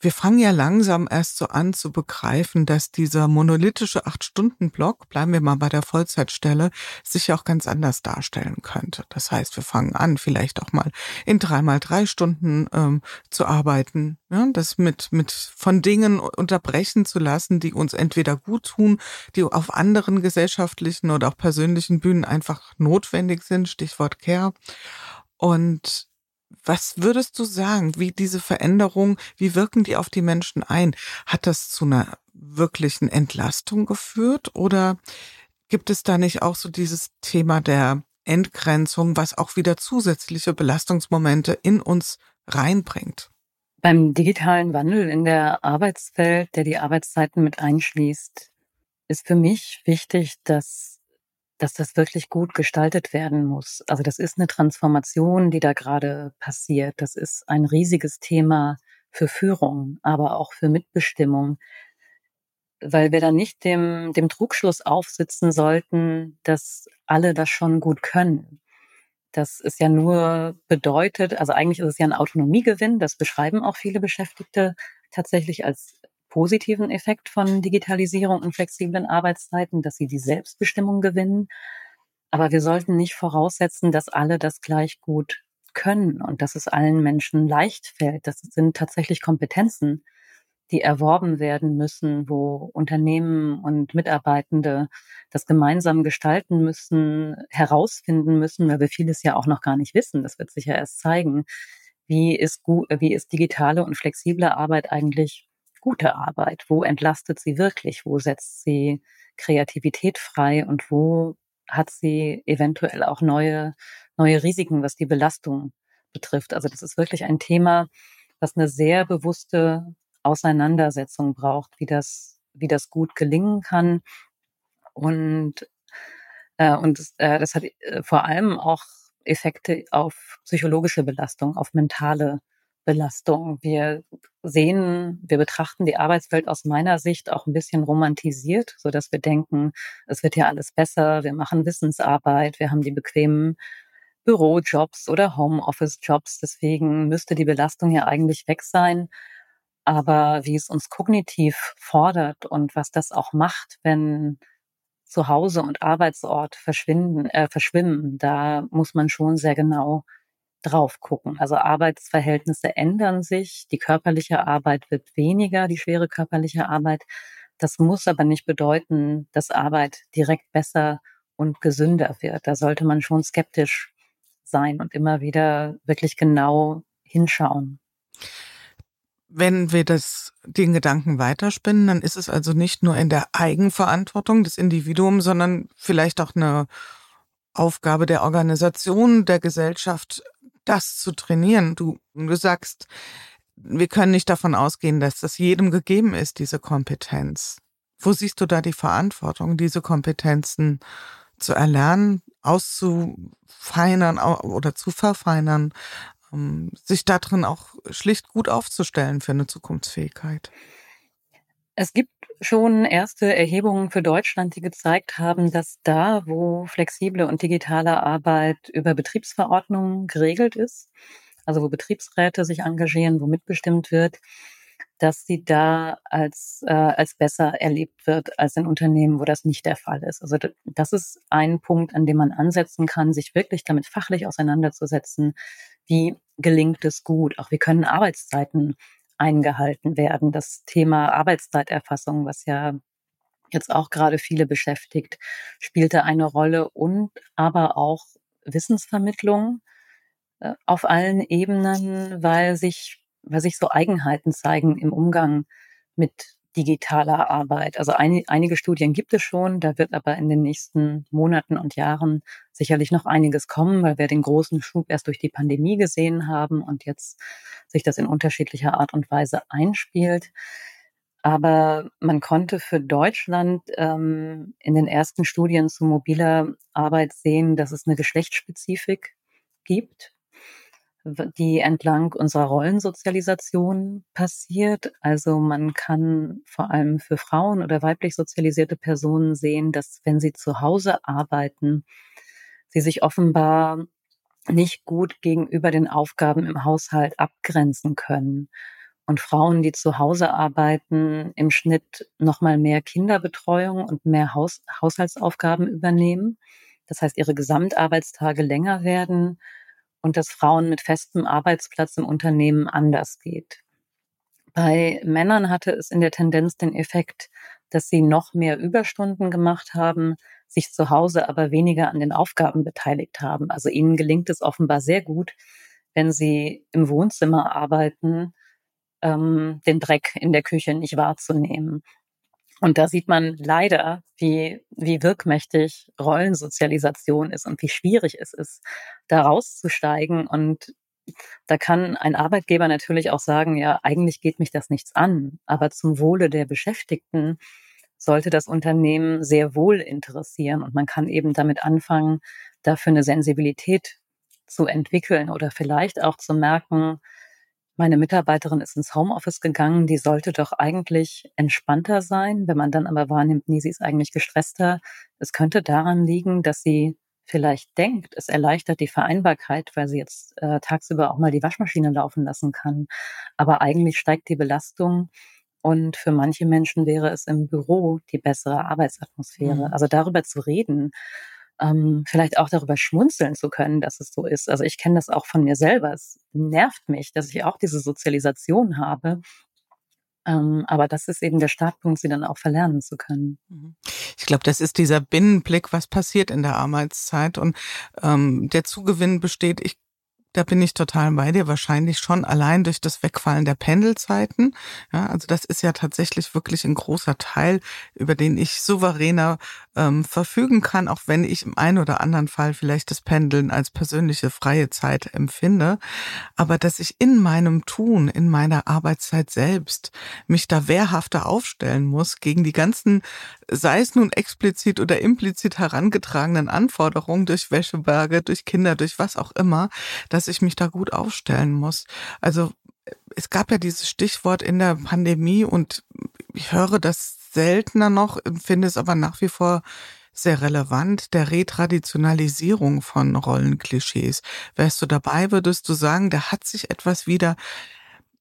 wir fangen ja langsam erst so an zu begreifen, dass dieser monolithische Acht-Stunden-Block, bleiben wir mal bei der Vollzeitstelle, sich auch ganz anders darstellen könnte. Das heißt, wir fangen an, vielleicht auch mal in dreimal drei Stunden ähm, zu arbeiten, ja, das mit, mit von Dingen unterbrechen zu lassen, die uns entweder gut tun, die auf anderen gesellschaftlichen oder auch persönlichen Bühnen einfach notwendig sind, Stichwort Care. Und was würdest du sagen, wie diese Veränderung, wie wirken die auf die Menschen ein? Hat das zu einer wirklichen Entlastung geführt oder gibt es da nicht auch so dieses Thema der Entgrenzung, was auch wieder zusätzliche Belastungsmomente in uns reinbringt? Beim digitalen Wandel in der Arbeitswelt, der die Arbeitszeiten mit einschließt, ist für mich wichtig, dass, dass das wirklich gut gestaltet werden muss. Also das ist eine Transformation, die da gerade passiert. Das ist ein riesiges Thema für Führung, aber auch für Mitbestimmung, weil wir da nicht dem, dem Trugschluss aufsitzen sollten, dass alle das schon gut können. Das ist ja nur bedeutet, also eigentlich ist es ja ein Autonomiegewinn, das beschreiben auch viele Beschäftigte tatsächlich als positiven Effekt von Digitalisierung und flexiblen Arbeitszeiten, dass sie die Selbstbestimmung gewinnen. Aber wir sollten nicht voraussetzen, dass alle das gleich gut können und dass es allen Menschen leicht fällt. Das sind tatsächlich Kompetenzen, die erworben werden müssen, wo Unternehmen und Mitarbeitende das gemeinsam gestalten müssen, herausfinden müssen, weil wir vieles ja auch noch gar nicht wissen. Das wird sich ja erst zeigen. Wie ist, gut, wie ist digitale und flexible Arbeit eigentlich gute Arbeit? Wo entlastet sie wirklich? Wo setzt sie Kreativität frei? Und wo hat sie eventuell auch neue, neue Risiken, was die Belastung betrifft? Also das ist wirklich ein Thema, was eine sehr bewusste Auseinandersetzung braucht, wie das, wie das gut gelingen kann. Und, äh, und äh, das hat äh, vor allem auch Effekte auf psychologische Belastung, auf mentale Belastung. Wir sehen, wir betrachten die Arbeitswelt aus meiner Sicht auch ein bisschen romantisiert, so dass wir denken, es wird ja alles besser, wir machen Wissensarbeit, wir haben die bequemen Bürojobs oder Homeoffice-Jobs, deswegen müsste die Belastung ja eigentlich weg sein. Aber wie es uns kognitiv fordert und was das auch macht, wenn Zuhause und Arbeitsort verschwinden, äh, verschwimmen, da muss man schon sehr genau drauf gucken. Also Arbeitsverhältnisse ändern sich, die körperliche Arbeit wird weniger, die schwere körperliche Arbeit. Das muss aber nicht bedeuten, dass Arbeit direkt besser und gesünder wird. Da sollte man schon skeptisch sein und immer wieder wirklich genau hinschauen. Wenn wir das, den Gedanken weiterspinnen, dann ist es also nicht nur in der Eigenverantwortung des Individuums, sondern vielleicht auch eine Aufgabe der Organisation, der Gesellschaft, das zu trainieren. Du, du sagst, wir können nicht davon ausgehen, dass das jedem gegeben ist, diese Kompetenz. Wo siehst du da die Verantwortung, diese Kompetenzen zu erlernen, auszufeinern oder zu verfeinern, ähm, sich darin auch schlicht gut aufzustellen für eine Zukunftsfähigkeit? Es gibt schon erste Erhebungen für Deutschland, die gezeigt haben, dass da, wo flexible und digitale Arbeit über Betriebsverordnungen geregelt ist, also wo Betriebsräte sich engagieren, wo mitbestimmt wird, dass sie da als, äh, als besser erlebt wird als in Unternehmen, wo das nicht der Fall ist. Also das ist ein Punkt, an dem man ansetzen kann, sich wirklich damit fachlich auseinanderzusetzen. Wie gelingt es gut? Auch wie können Arbeitszeiten eingehalten werden? Das Thema Arbeitszeiterfassung, was ja jetzt auch gerade viele beschäftigt, spielte eine Rolle und aber auch Wissensvermittlung äh, auf allen Ebenen, weil sich weil sich so Eigenheiten zeigen im Umgang mit digitaler Arbeit. Also ein, einige Studien gibt es schon, da wird aber in den nächsten Monaten und Jahren sicherlich noch einiges kommen, weil wir den großen Schub erst durch die Pandemie gesehen haben und jetzt sich das in unterschiedlicher Art und Weise einspielt. Aber man konnte für Deutschland ähm, in den ersten Studien zu mobiler Arbeit sehen, dass es eine Geschlechtsspezifik gibt die entlang unserer Rollensozialisation passiert. Also man kann vor allem für Frauen oder weiblich sozialisierte Personen sehen, dass wenn sie zu Hause arbeiten, sie sich offenbar nicht gut gegenüber den Aufgaben im Haushalt abgrenzen können. Und Frauen, die zu Hause arbeiten, im Schnitt nochmal mehr Kinderbetreuung und mehr Haus Haushaltsaufgaben übernehmen. Das heißt, ihre Gesamtarbeitstage länger werden und dass Frauen mit festem Arbeitsplatz im Unternehmen anders geht. Bei Männern hatte es in der Tendenz den Effekt, dass sie noch mehr Überstunden gemacht haben, sich zu Hause aber weniger an den Aufgaben beteiligt haben. Also ihnen gelingt es offenbar sehr gut, wenn sie im Wohnzimmer arbeiten, ähm, den Dreck in der Küche nicht wahrzunehmen. Und da sieht man leider, wie, wie wirkmächtig Rollensozialisation ist und wie schwierig es ist, da rauszusteigen. Und da kann ein Arbeitgeber natürlich auch sagen, ja, eigentlich geht mich das nichts an, aber zum Wohle der Beschäftigten sollte das Unternehmen sehr wohl interessieren. Und man kann eben damit anfangen, dafür eine Sensibilität zu entwickeln oder vielleicht auch zu merken, meine Mitarbeiterin ist ins Homeoffice gegangen, die sollte doch eigentlich entspannter sein. Wenn man dann aber wahrnimmt, nee, sie ist eigentlich gestresster. Es könnte daran liegen, dass sie vielleicht denkt, es erleichtert die Vereinbarkeit, weil sie jetzt äh, tagsüber auch mal die Waschmaschine laufen lassen kann. Aber eigentlich steigt die Belastung und für manche Menschen wäre es im Büro die bessere Arbeitsatmosphäre. Mhm. Also darüber zu reden, ähm, vielleicht auch darüber schmunzeln zu können, dass es so ist. Also ich kenne das auch von mir selber. Es nervt mich, dass ich auch diese Sozialisation habe. Ähm, aber das ist eben der Startpunkt, sie dann auch verlernen zu können. Mhm. Ich glaube, das ist dieser Binnenblick, was passiert in der Arbeitszeit. Und ähm, der Zugewinn besteht, ich da bin ich total bei dir. Wahrscheinlich schon allein durch das Wegfallen der Pendelzeiten. Ja, also das ist ja tatsächlich wirklich ein großer Teil, über den ich souveräner ähm, verfügen kann, auch wenn ich im einen oder anderen Fall vielleicht das Pendeln als persönliche freie Zeit empfinde. Aber dass ich in meinem Tun, in meiner Arbeitszeit selbst mich da wehrhafter aufstellen muss gegen die ganzen, sei es nun explizit oder implizit herangetragenen Anforderungen durch Wäscheberge, durch Kinder, durch was auch immer, dass ich mich da gut aufstellen muss. Also es gab ja dieses Stichwort in der Pandemie und ich höre das seltener noch, finde es aber nach wie vor sehr relevant, der Retraditionalisierung von Rollenklischees. Wärst du dabei, würdest du sagen, da hat sich etwas wieder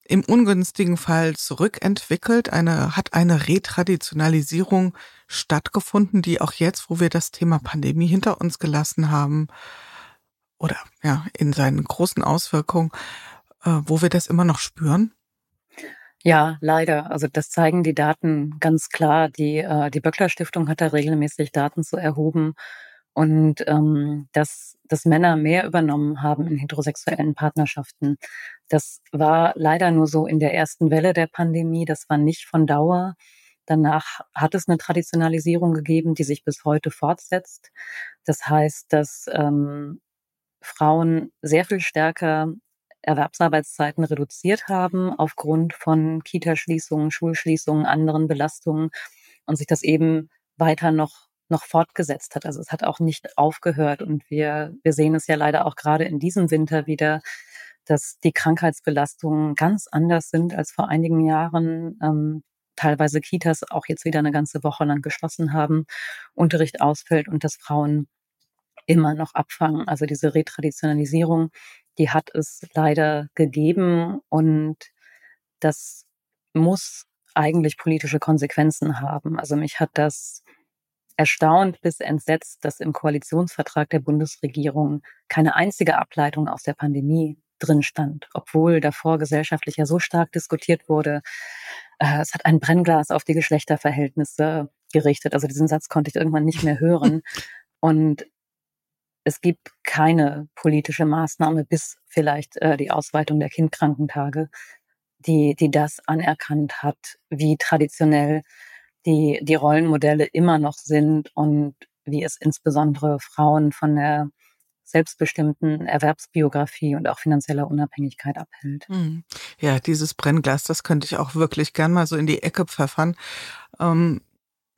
im ungünstigen Fall zurückentwickelt, eine, hat eine Retraditionalisierung stattgefunden, die auch jetzt, wo wir das Thema Pandemie hinter uns gelassen haben, oder ja, in seinen großen Auswirkungen, äh, wo wir das immer noch spüren? Ja, leider. Also das zeigen die Daten ganz klar. Die, äh, die Böckler Stiftung hat da regelmäßig Daten zu erhoben und ähm, dass, dass Männer mehr übernommen haben in heterosexuellen Partnerschaften. Das war leider nur so in der ersten Welle der Pandemie. Das war nicht von Dauer. Danach hat es eine Traditionalisierung gegeben, die sich bis heute fortsetzt. Das heißt, dass ähm, Frauen sehr viel stärker Erwerbsarbeitszeiten reduziert haben aufgrund von Kitaschließungen, Schulschließungen, anderen Belastungen und sich das eben weiter noch noch fortgesetzt hat. Also es hat auch nicht aufgehört und wir wir sehen es ja leider auch gerade in diesem Winter wieder, dass die Krankheitsbelastungen ganz anders sind als vor einigen Jahren. Ähm, teilweise Kitas auch jetzt wieder eine ganze Woche lang geschlossen haben, Unterricht ausfällt und dass Frauen immer noch abfangen. Also diese Retraditionalisierung, die hat es leider gegeben und das muss eigentlich politische Konsequenzen haben. Also mich hat das erstaunt bis entsetzt, dass im Koalitionsvertrag der Bundesregierung keine einzige Ableitung aus der Pandemie drin stand, obwohl davor gesellschaftlich ja so stark diskutiert wurde. Äh, es hat ein Brennglas auf die Geschlechterverhältnisse gerichtet. Also diesen Satz konnte ich irgendwann nicht mehr hören. Und es gibt keine politische Maßnahme bis vielleicht äh, die Ausweitung der Kindkrankentage, die, die das anerkannt hat, wie traditionell die, die Rollenmodelle immer noch sind und wie es insbesondere Frauen von der selbstbestimmten Erwerbsbiografie und auch finanzieller Unabhängigkeit abhält. Hm. Ja, dieses Brennglas, das könnte ich auch wirklich gern mal so in die Ecke pfeffern. Ähm,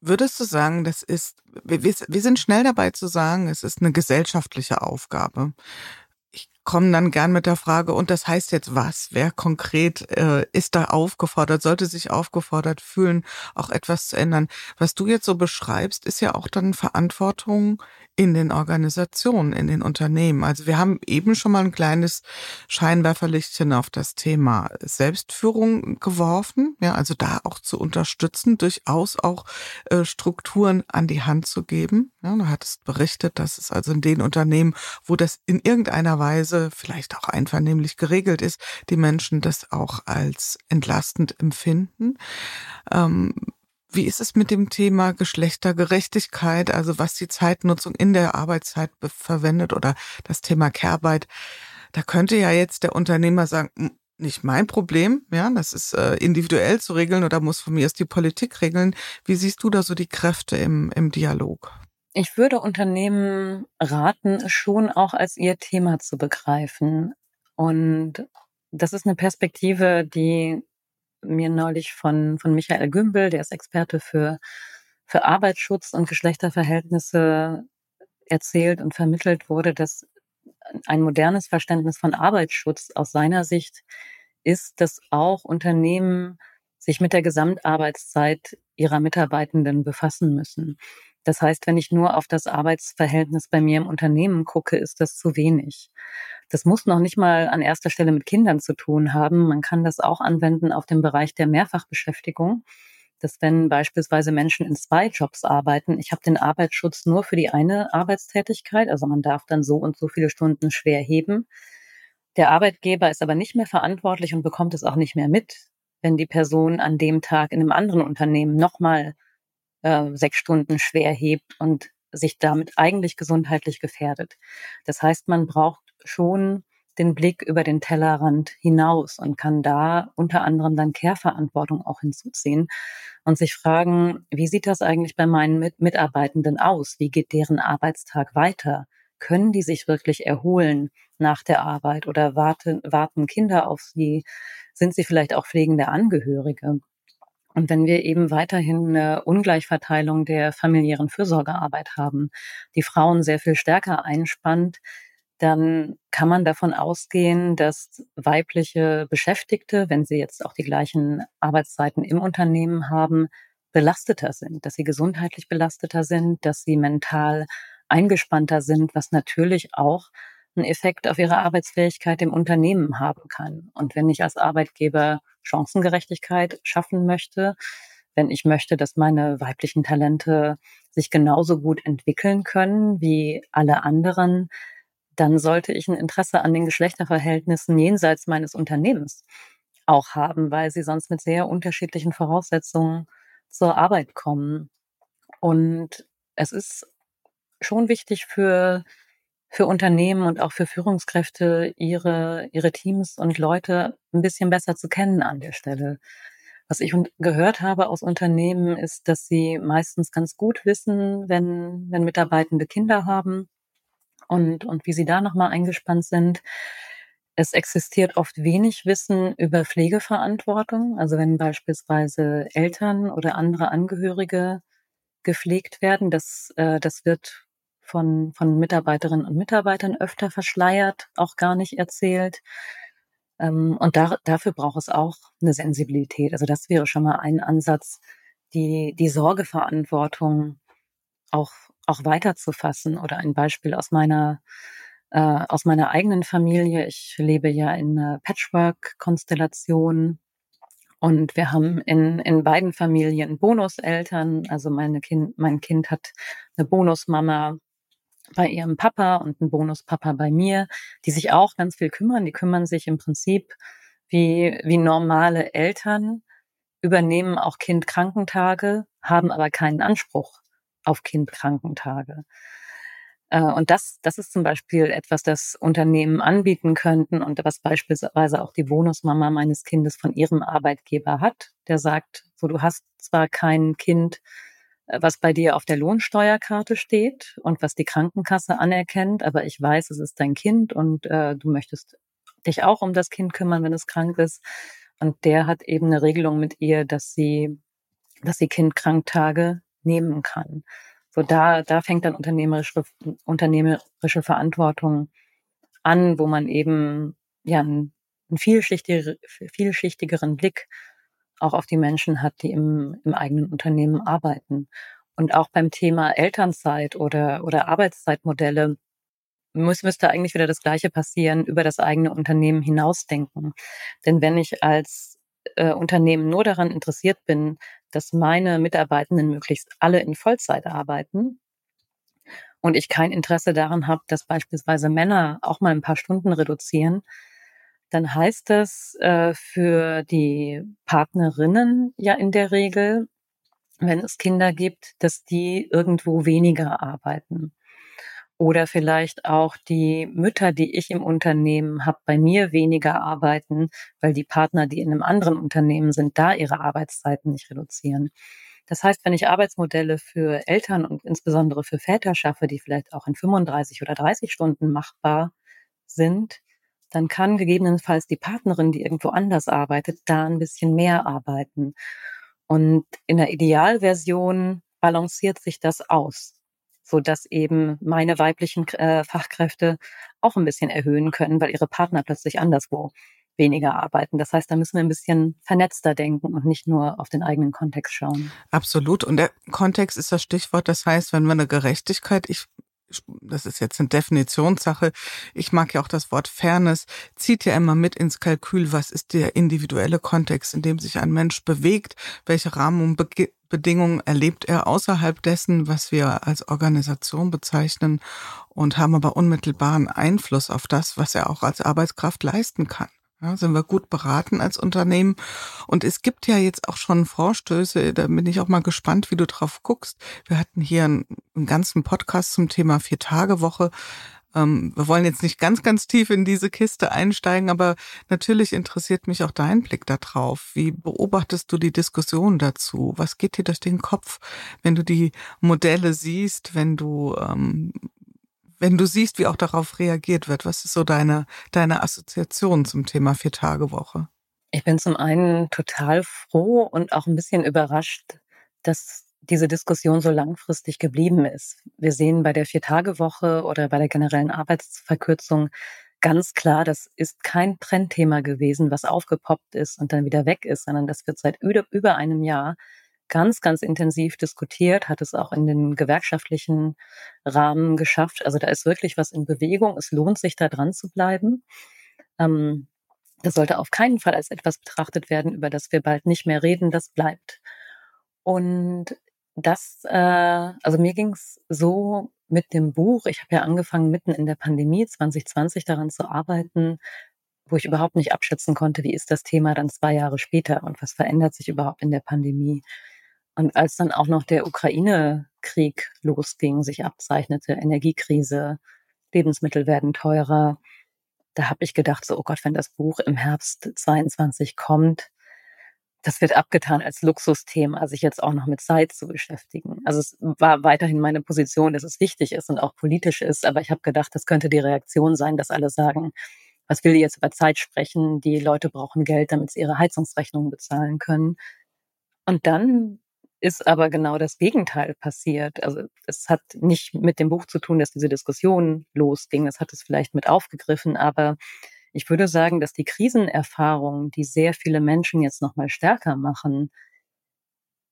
Würdest du sagen, das ist, wir, wir sind schnell dabei zu sagen, es ist eine gesellschaftliche Aufgabe. Ich komme dann gern mit der Frage, und das heißt jetzt was? Wer konkret äh, ist da aufgefordert, sollte sich aufgefordert fühlen, auch etwas zu ändern? Was du jetzt so beschreibst, ist ja auch dann Verantwortung in den Organisationen, in den Unternehmen. Also wir haben eben schon mal ein kleines Scheinwerferlichtchen auf das Thema Selbstführung geworfen, ja, also da auch zu unterstützen, durchaus auch äh, Strukturen an die Hand zu geben. Ja, du hattest berichtet, dass es also in den Unternehmen, wo das in irgendeiner Weise vielleicht auch einvernehmlich geregelt ist, die Menschen das auch als entlastend empfinden. Ähm, wie ist es mit dem Thema Geschlechtergerechtigkeit, also was die Zeitnutzung in der Arbeitszeit verwendet oder das Thema Care-Arbeit? Da könnte ja jetzt der Unternehmer sagen, hm, nicht mein Problem, ja, das ist äh, individuell zu regeln oder muss von mir erst die Politik regeln. Wie siehst du da so die Kräfte im, im Dialog? Ich würde Unternehmen raten, schon auch als ihr Thema zu begreifen Und das ist eine Perspektive, die mir neulich von, von Michael Gümbel, der ist Experte für, für Arbeitsschutz und Geschlechterverhältnisse, erzählt und vermittelt wurde, dass ein modernes Verständnis von Arbeitsschutz aus seiner Sicht ist, dass auch Unternehmen sich mit der Gesamtarbeitszeit ihrer Mitarbeitenden befassen müssen. Das heißt, wenn ich nur auf das Arbeitsverhältnis bei mir im Unternehmen gucke, ist das zu wenig. Das muss noch nicht mal an erster Stelle mit Kindern zu tun haben. Man kann das auch anwenden auf dem Bereich der Mehrfachbeschäftigung. Dass wenn beispielsweise Menschen in zwei Jobs arbeiten, ich habe den Arbeitsschutz nur für die eine Arbeitstätigkeit, also man darf dann so und so viele Stunden schwer heben. Der Arbeitgeber ist aber nicht mehr verantwortlich und bekommt es auch nicht mehr mit, wenn die Person an dem Tag in einem anderen Unternehmen nochmal äh, sechs Stunden schwer hebt und sich damit eigentlich gesundheitlich gefährdet. Das heißt, man braucht schon den Blick über den Tellerrand hinaus und kann da unter anderem dann Care-Verantwortung auch hinzuziehen und sich fragen, wie sieht das eigentlich bei meinen Mitarbeitenden aus? Wie geht deren Arbeitstag weiter? Können die sich wirklich erholen nach der Arbeit oder warten, warten Kinder auf sie? Sind sie vielleicht auch pflegende Angehörige? Und wenn wir eben weiterhin eine Ungleichverteilung der familiären Fürsorgearbeit haben, die Frauen sehr viel stärker einspannt, dann kann man davon ausgehen, dass weibliche Beschäftigte, wenn sie jetzt auch die gleichen Arbeitszeiten im Unternehmen haben, belasteter sind, dass sie gesundheitlich belasteter sind, dass sie mental eingespannter sind, was natürlich auch einen Effekt auf ihre Arbeitsfähigkeit im Unternehmen haben kann. Und wenn ich als Arbeitgeber Chancengerechtigkeit schaffen möchte, wenn ich möchte, dass meine weiblichen Talente sich genauso gut entwickeln können wie alle anderen, dann sollte ich ein Interesse an den Geschlechterverhältnissen jenseits meines Unternehmens auch haben, weil sie sonst mit sehr unterschiedlichen Voraussetzungen zur Arbeit kommen. Und es ist schon wichtig für, für Unternehmen und auch für Führungskräfte, ihre, ihre Teams und Leute ein bisschen besser zu kennen an der Stelle. Was ich gehört habe aus Unternehmen ist, dass sie meistens ganz gut wissen, wenn, wenn Mitarbeitende Kinder haben und, und wie sie da nochmal eingespannt sind. Es existiert oft wenig Wissen über Pflegeverantwortung. Also wenn beispielsweise Eltern oder andere Angehörige gepflegt werden, das, äh, das wird von, von Mitarbeiterinnen und Mitarbeitern öfter verschleiert, auch gar nicht erzählt. Ähm, und da, dafür braucht es auch eine Sensibilität. Also das wäre schon mal ein Ansatz, die, die Sorgeverantwortung auch auch weiterzufassen oder ein Beispiel aus meiner äh, aus meiner eigenen Familie. Ich lebe ja in einer Patchwork-Konstellation und wir haben in, in beiden Familien Bonuseltern. Also meine kind, mein Kind hat eine Bonusmama bei ihrem Papa und einen Bonuspapa bei mir, die sich auch ganz viel kümmern. Die kümmern sich im Prinzip wie, wie normale Eltern, übernehmen auch Kindkrankentage, haben aber keinen Anspruch auf Kindkrankentage. Äh, und das, das ist zum Beispiel etwas, das Unternehmen anbieten könnten und was beispielsweise auch die Bonusmama meines Kindes von ihrem Arbeitgeber hat, der sagt, so du hast zwar kein Kind, was bei dir auf der Lohnsteuerkarte steht und was die Krankenkasse anerkennt, aber ich weiß, es ist dein Kind und äh, du möchtest dich auch um das Kind kümmern, wenn es krank ist. Und der hat eben eine Regelung mit ihr, dass sie, dass sie Kindkranktage nehmen kann. So da, da fängt dann unternehmerische, unternehmerische Verantwortung an, wo man eben ja einen, einen vielschichtiger, vielschichtigeren Blick auch auf die Menschen hat, die im, im eigenen Unternehmen arbeiten. Und auch beim Thema Elternzeit oder, oder Arbeitszeitmodelle muss, müsste eigentlich wieder das Gleiche passieren, über das eigene Unternehmen hinausdenken. Denn wenn ich als äh, Unternehmen nur daran interessiert bin, dass meine Mitarbeitenden möglichst alle in Vollzeit arbeiten und ich kein Interesse daran habe, dass beispielsweise Männer auch mal ein paar Stunden reduzieren, dann heißt das äh, für die Partnerinnen ja in der Regel, wenn es Kinder gibt, dass die irgendwo weniger arbeiten. Oder vielleicht auch die Mütter, die ich im Unternehmen habe, bei mir weniger arbeiten, weil die Partner, die in einem anderen Unternehmen sind, da ihre Arbeitszeiten nicht reduzieren. Das heißt, wenn ich Arbeitsmodelle für Eltern und insbesondere für Väter schaffe, die vielleicht auch in 35 oder 30 Stunden machbar sind, dann kann gegebenenfalls die Partnerin, die irgendwo anders arbeitet, da ein bisschen mehr arbeiten. Und in der Idealversion balanciert sich das aus, so dass eben meine weiblichen äh, Fachkräfte auch ein bisschen erhöhen können, weil ihre Partner plötzlich anderswo weniger arbeiten. Das heißt, da müssen wir ein bisschen vernetzter denken und nicht nur auf den eigenen Kontext schauen. Absolut. Und der Kontext ist das Stichwort. Das heißt, wenn wir eine Gerechtigkeit, ich das ist jetzt eine Definitionssache. Ich mag ja auch das Wort Fairness, zieht ja immer mit ins Kalkül, was ist der individuelle Kontext, in dem sich ein Mensch bewegt, welche Rahmenbedingungen erlebt er außerhalb dessen, was wir als Organisation bezeichnen und haben aber unmittelbaren Einfluss auf das, was er auch als Arbeitskraft leisten kann. Ja, sind wir gut beraten als Unternehmen. Und es gibt ja jetzt auch schon Vorstöße, da bin ich auch mal gespannt, wie du drauf guckst. Wir hatten hier einen, einen ganzen Podcast zum Thema Vier-Tage-Woche. Ähm, wir wollen jetzt nicht ganz, ganz tief in diese Kiste einsteigen, aber natürlich interessiert mich auch dein Blick darauf. Wie beobachtest du die Diskussion dazu? Was geht dir durch den Kopf, wenn du die Modelle siehst, wenn du ähm, wenn du siehst, wie auch darauf reagiert wird, was ist so deine, deine Assoziation zum Thema Vier-Tage-Woche? Ich bin zum einen total froh und auch ein bisschen überrascht, dass diese Diskussion so langfristig geblieben ist. Wir sehen bei der Vier-Tage-Woche oder bei der generellen Arbeitsverkürzung ganz klar, das ist kein Trendthema gewesen, was aufgepoppt ist und dann wieder weg ist, sondern das wird seit über einem Jahr ganz, ganz intensiv diskutiert, hat es auch in den gewerkschaftlichen Rahmen geschafft. Also da ist wirklich was in Bewegung. Es lohnt sich, da dran zu bleiben. Ähm, das sollte auf keinen Fall als etwas betrachtet werden, über das wir bald nicht mehr reden. Das bleibt. Und das, äh, also mir ging es so mit dem Buch. Ich habe ja angefangen, mitten in der Pandemie 2020 daran zu arbeiten, wo ich überhaupt nicht abschätzen konnte, wie ist das Thema dann zwei Jahre später und was verändert sich überhaupt in der Pandemie. Und als dann auch noch der Ukraine-Krieg losging, sich abzeichnete, Energiekrise, Lebensmittel werden teurer, da habe ich gedacht, so, oh Gott, wenn das Buch im Herbst 22 kommt, das wird abgetan als Luxusthema, sich jetzt auch noch mit Zeit zu beschäftigen. Also es war weiterhin meine Position, dass es wichtig ist und auch politisch ist, aber ich habe gedacht, das könnte die Reaktion sein, dass alle sagen, was will die jetzt über Zeit sprechen? Die Leute brauchen Geld, damit sie ihre Heizungsrechnungen bezahlen können. Und dann ist aber genau das Gegenteil passiert. Also es hat nicht mit dem Buch zu tun, dass diese Diskussion losging. Es hat es vielleicht mit aufgegriffen, aber ich würde sagen, dass die Krisenerfahrungen, die sehr viele Menschen jetzt noch mal stärker machen,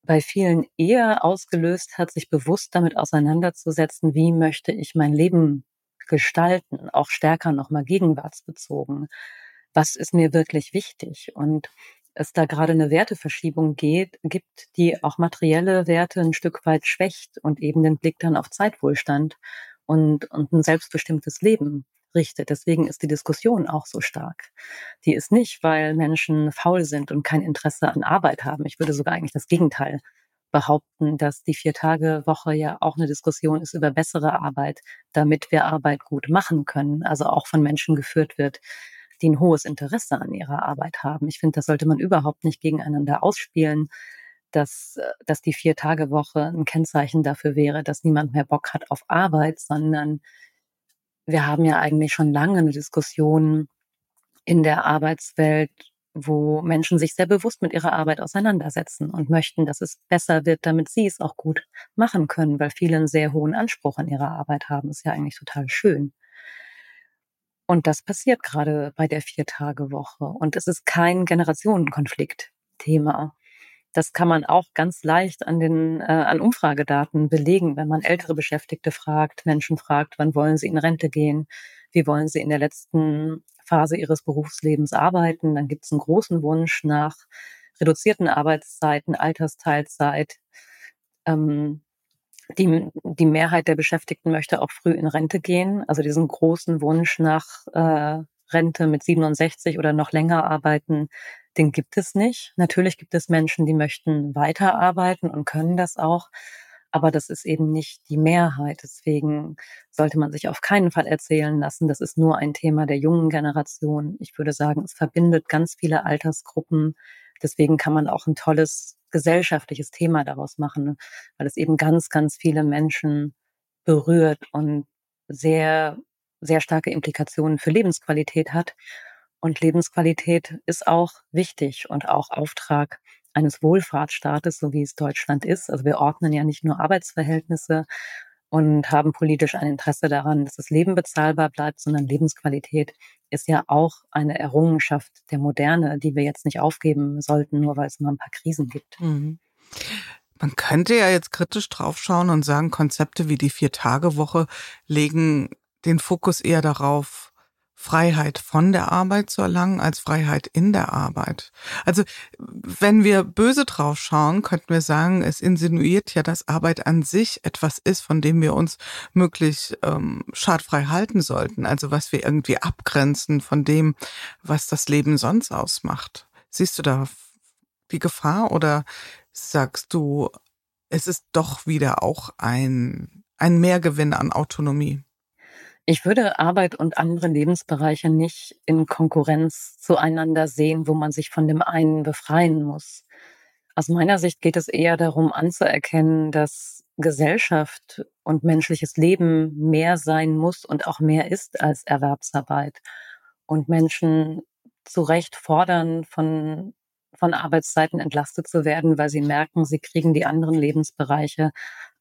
bei vielen eher ausgelöst hat, sich bewusst damit auseinanderzusetzen, wie möchte ich mein Leben gestalten, auch stärker noch mal gegenwartsbezogen. Was ist mir wirklich wichtig? Und es da gerade eine Werteverschiebung geht, gibt, die auch materielle Werte ein Stück weit schwächt und eben den Blick dann auf Zeitwohlstand und, und ein selbstbestimmtes Leben richtet. Deswegen ist die Diskussion auch so stark. Die ist nicht, weil Menschen faul sind und kein Interesse an Arbeit haben. Ich würde sogar eigentlich das Gegenteil behaupten, dass die Vier-Tage-Woche ja auch eine Diskussion ist über bessere Arbeit, damit wir Arbeit gut machen können, also auch von Menschen geführt wird, die ein hohes Interesse an ihrer Arbeit haben. Ich finde, das sollte man überhaupt nicht gegeneinander ausspielen, dass, äh, dass die Vier-Tage-Woche ein Kennzeichen dafür wäre, dass niemand mehr Bock hat auf Arbeit, sondern wir haben ja eigentlich schon lange eine Diskussion in der Arbeitswelt, wo Menschen sich sehr bewusst mit ihrer Arbeit auseinandersetzen und möchten, dass es besser wird, damit sie es auch gut machen können, weil viele einen sehr hohen Anspruch an ihre Arbeit haben. Ist ja eigentlich total schön. Und das passiert gerade bei der Vier-Tage-Woche. Und es ist kein Generationenkonflikt-Thema. Das kann man auch ganz leicht an den äh, an Umfragedaten belegen, wenn man ältere Beschäftigte fragt, Menschen fragt, wann wollen sie in Rente gehen, wie wollen sie in der letzten Phase ihres Berufslebens arbeiten. Dann gibt es einen großen Wunsch nach reduzierten Arbeitszeiten, Altersteilzeit. Ähm, die, die Mehrheit der Beschäftigten möchte auch früh in Rente gehen. Also diesen großen Wunsch nach äh, Rente mit 67 oder noch länger arbeiten, den gibt es nicht. Natürlich gibt es Menschen, die möchten weiterarbeiten und können das auch. Aber das ist eben nicht die Mehrheit. Deswegen sollte man sich auf keinen Fall erzählen lassen, das ist nur ein Thema der jungen Generation. Ich würde sagen, es verbindet ganz viele Altersgruppen. Deswegen kann man auch ein tolles gesellschaftliches Thema daraus machen, weil es eben ganz, ganz viele Menschen berührt und sehr sehr starke Implikationen für Lebensqualität hat. Und Lebensqualität ist auch wichtig und auch Auftrag eines Wohlfahrtsstaates, so wie es Deutschland ist. Also wir ordnen ja nicht nur Arbeitsverhältnisse und haben politisch ein Interesse daran, dass das Leben bezahlbar bleibt, sondern Lebensqualität ist ja auch eine Errungenschaft der Moderne, die wir jetzt nicht aufgeben sollten, nur weil es mal ein paar Krisen gibt. Mhm. Man könnte ja jetzt kritisch draufschauen und sagen, Konzepte wie die Vier-Tage-Woche legen den Fokus eher darauf, Freiheit von der Arbeit zu erlangen als Freiheit in der Arbeit. Also wenn wir böse drauf schauen, könnten wir sagen, es insinuiert ja, dass Arbeit an sich etwas ist, von dem wir uns möglichst ähm, schadfrei halten sollten. Also was wir irgendwie abgrenzen von dem, was das Leben sonst ausmacht. Siehst du da die Gefahr oder sagst du, es ist doch wieder auch ein, ein Mehrgewinn an Autonomie? Ich würde Arbeit und andere Lebensbereiche nicht in Konkurrenz zueinander sehen, wo man sich von dem einen befreien muss. Aus meiner Sicht geht es eher darum anzuerkennen, dass Gesellschaft und menschliches Leben mehr sein muss und auch mehr ist als Erwerbsarbeit. Und Menschen zu Recht fordern, von, von Arbeitszeiten entlastet zu werden, weil sie merken, sie kriegen die anderen Lebensbereiche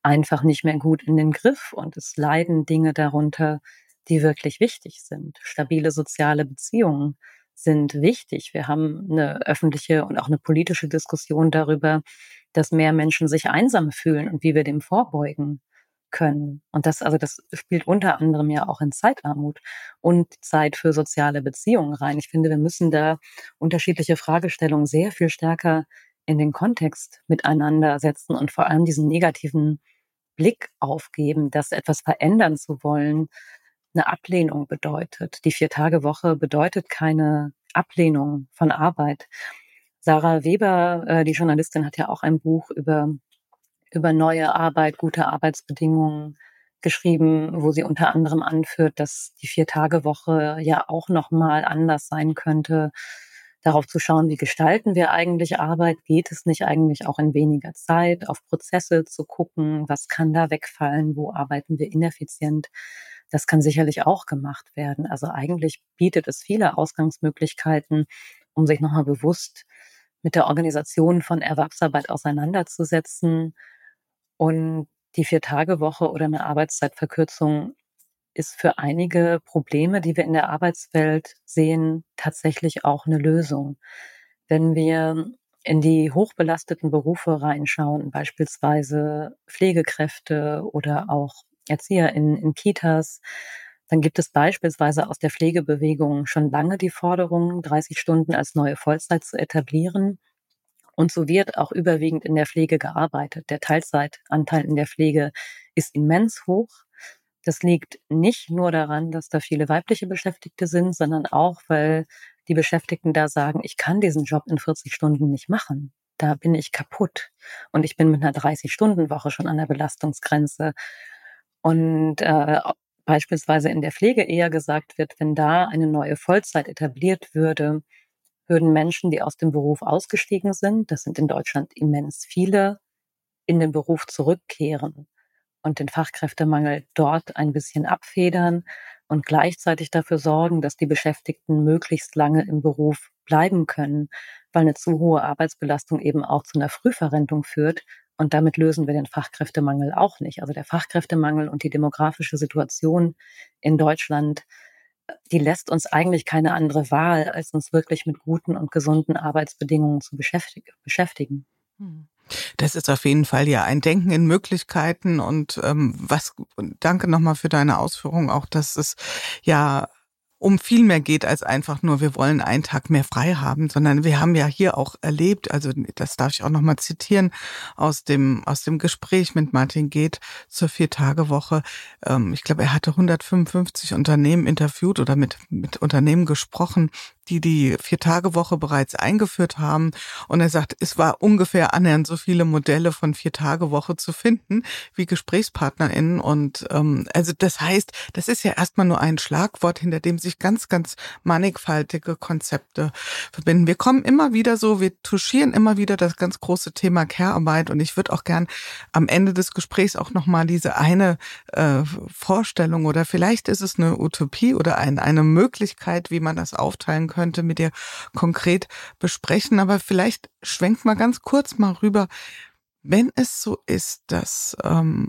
einfach nicht mehr gut in den Griff und es leiden Dinge darunter, die wirklich wichtig sind. Stabile soziale Beziehungen sind wichtig. Wir haben eine öffentliche und auch eine politische Diskussion darüber, dass mehr Menschen sich einsam fühlen und wie wir dem vorbeugen können. Und das, also das spielt unter anderem ja auch in Zeitarmut und Zeit für soziale Beziehungen rein. Ich finde, wir müssen da unterschiedliche Fragestellungen sehr viel stärker in den Kontext miteinander setzen und vor allem diesen negativen Blick aufgeben, das etwas verändern zu wollen, eine Ablehnung bedeutet. Die Vier-Tage-Woche bedeutet keine Ablehnung von Arbeit. Sarah Weber, äh, die Journalistin, hat ja auch ein Buch über, über neue Arbeit, gute Arbeitsbedingungen geschrieben, wo sie unter anderem anführt, dass die Vier-Tage-Woche ja auch nochmal anders sein könnte, darauf zu schauen, wie gestalten wir eigentlich Arbeit? Geht es nicht eigentlich auch in weniger Zeit, auf Prozesse zu gucken? Was kann da wegfallen? Wo arbeiten wir ineffizient? Das kann sicherlich auch gemacht werden. Also eigentlich bietet es viele Ausgangsmöglichkeiten, um sich nochmal bewusst mit der Organisation von Erwerbsarbeit auseinanderzusetzen. Und die Vier-Tage-Woche oder eine Arbeitszeitverkürzung ist für einige Probleme, die wir in der Arbeitswelt sehen, tatsächlich auch eine Lösung. Wenn wir in die hochbelasteten Berufe reinschauen, beispielsweise Pflegekräfte oder auch Erzieher in, in Kitas, dann gibt es beispielsweise aus der Pflegebewegung schon lange die Forderung, 30 Stunden als neue Vollzeit zu etablieren. Und so wird auch überwiegend in der Pflege gearbeitet. Der Teilzeitanteil in der Pflege ist immens hoch. Das liegt nicht nur daran, dass da viele weibliche Beschäftigte sind, sondern auch, weil die Beschäftigten da sagen, ich kann diesen Job in 40 Stunden nicht machen. Da bin ich kaputt. Und ich bin mit einer 30-Stunden-Woche schon an der Belastungsgrenze. Und äh, beispielsweise in der Pflege eher gesagt wird, wenn da eine neue Vollzeit etabliert würde, würden Menschen, die aus dem Beruf ausgestiegen sind, das sind in Deutschland immens viele, in den Beruf zurückkehren und den Fachkräftemangel dort ein bisschen abfedern und gleichzeitig dafür sorgen, dass die Beschäftigten möglichst lange im Beruf bleiben können, weil eine zu hohe Arbeitsbelastung eben auch zu einer Frühverrentung führt. Und damit lösen wir den Fachkräftemangel auch nicht. Also der Fachkräftemangel und die demografische Situation in Deutschland, die lässt uns eigentlich keine andere Wahl, als uns wirklich mit guten und gesunden Arbeitsbedingungen zu beschäftigen. Das ist auf jeden Fall ja ein Denken in Möglichkeiten und ähm, was danke nochmal für deine Ausführung auch, dass es ja um viel mehr geht als einfach nur, wir wollen einen Tag mehr frei haben, sondern wir haben ja hier auch erlebt, also das darf ich auch nochmal zitieren aus dem, aus dem Gespräch mit Martin Geht zur Vier-Tage-Woche. Ähm, ich glaube, er hatte 155 Unternehmen interviewt oder mit, mit Unternehmen gesprochen, die die Vier-Tage-Woche bereits eingeführt haben. Und er sagt, es war ungefähr annähernd so viele Modelle von Vier-Tage-Woche zu finden wie GesprächspartnerInnen. Und ähm, also das heißt, das ist ja erstmal nur ein Schlagwort, hinter dem sich ganz, ganz mannigfaltige Konzepte verbinden. Wir kommen immer wieder so, wir touchieren immer wieder das ganz große Thema Care-Arbeit. Und ich würde auch gern am Ende des Gesprächs auch nochmal diese eine äh, Vorstellung oder vielleicht ist es eine Utopie oder ein, eine Möglichkeit, wie man das aufteilen könnte, mit dir konkret besprechen. Aber vielleicht schwenkt mal ganz kurz mal rüber, wenn es so ist, dass ähm,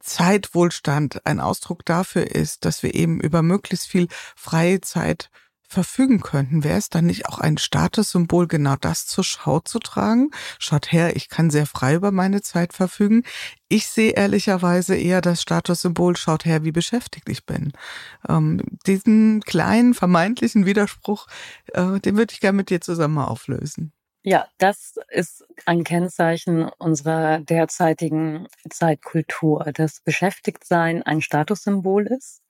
Zeitwohlstand ein Ausdruck dafür ist, dass wir eben über möglichst viel freie Zeit verfügen könnten, wäre es dann nicht auch ein Statussymbol, genau das zur Schau zu tragen? Schaut her, ich kann sehr frei über meine Zeit verfügen. Ich sehe ehrlicherweise eher das Statussymbol, schaut her, wie beschäftigt ich bin. Ähm, diesen kleinen vermeintlichen Widerspruch, äh, den würde ich gerne mit dir zusammen mal auflösen. Ja, das ist ein Kennzeichen unserer derzeitigen Zeitkultur, dass Beschäftigtsein ein Statussymbol ist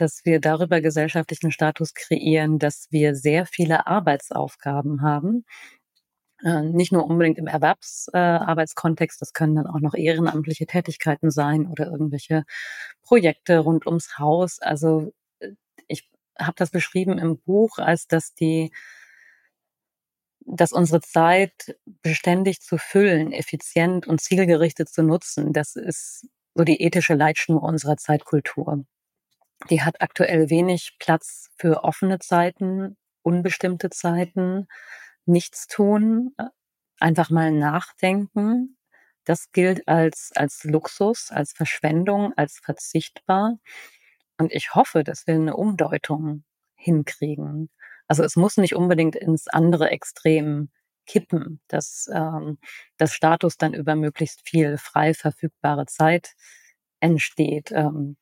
dass wir darüber gesellschaftlichen Status kreieren, dass wir sehr viele Arbeitsaufgaben haben. Äh, nicht nur unbedingt im Erwerbsarbeitskontext, das können dann auch noch ehrenamtliche Tätigkeiten sein oder irgendwelche Projekte rund ums Haus. Also äh, ich habe das beschrieben im Buch, als dass die dass unsere Zeit beständig zu füllen, effizient und zielgerichtet zu nutzen, das ist so die ethische Leitschnur unserer Zeitkultur. Die hat aktuell wenig Platz für offene Zeiten, unbestimmte Zeiten, nichts tun, äh, einfach mal nachdenken. Das gilt als, als Luxus, als Verschwendung, als verzichtbar. Und ich hoffe, dass wir eine Umdeutung hinkriegen. Also es muss nicht unbedingt ins andere Extrem kippen, dass ähm, das Status dann über möglichst viel frei verfügbare Zeit entsteht. Ähm,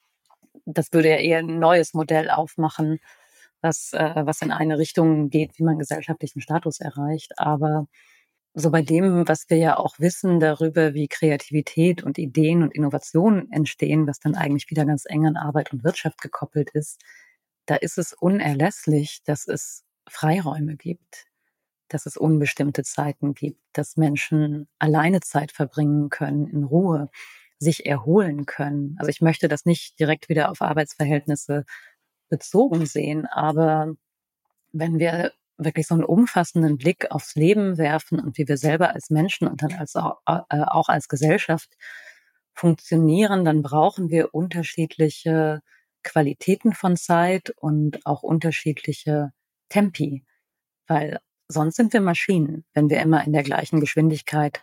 das würde ja eher ein neues Modell aufmachen, was, äh, was in eine Richtung geht, wie man gesellschaftlichen Status erreicht. Aber so bei dem, was wir ja auch wissen darüber, wie Kreativität und Ideen und Innovationen entstehen, was dann eigentlich wieder ganz eng an Arbeit und Wirtschaft gekoppelt ist, da ist es unerlässlich, dass es Freiräume gibt, dass es unbestimmte Zeiten gibt, dass Menschen alleine Zeit verbringen können in Ruhe, sich erholen können. Also ich möchte das nicht direkt wieder auf Arbeitsverhältnisse bezogen sehen, aber wenn wir wirklich so einen umfassenden Blick aufs Leben werfen und wie wir selber als Menschen und dann als auch, äh, auch als Gesellschaft funktionieren, dann brauchen wir unterschiedliche Qualitäten von Zeit und auch unterschiedliche Tempi, weil sonst sind wir Maschinen, wenn wir immer in der gleichen Geschwindigkeit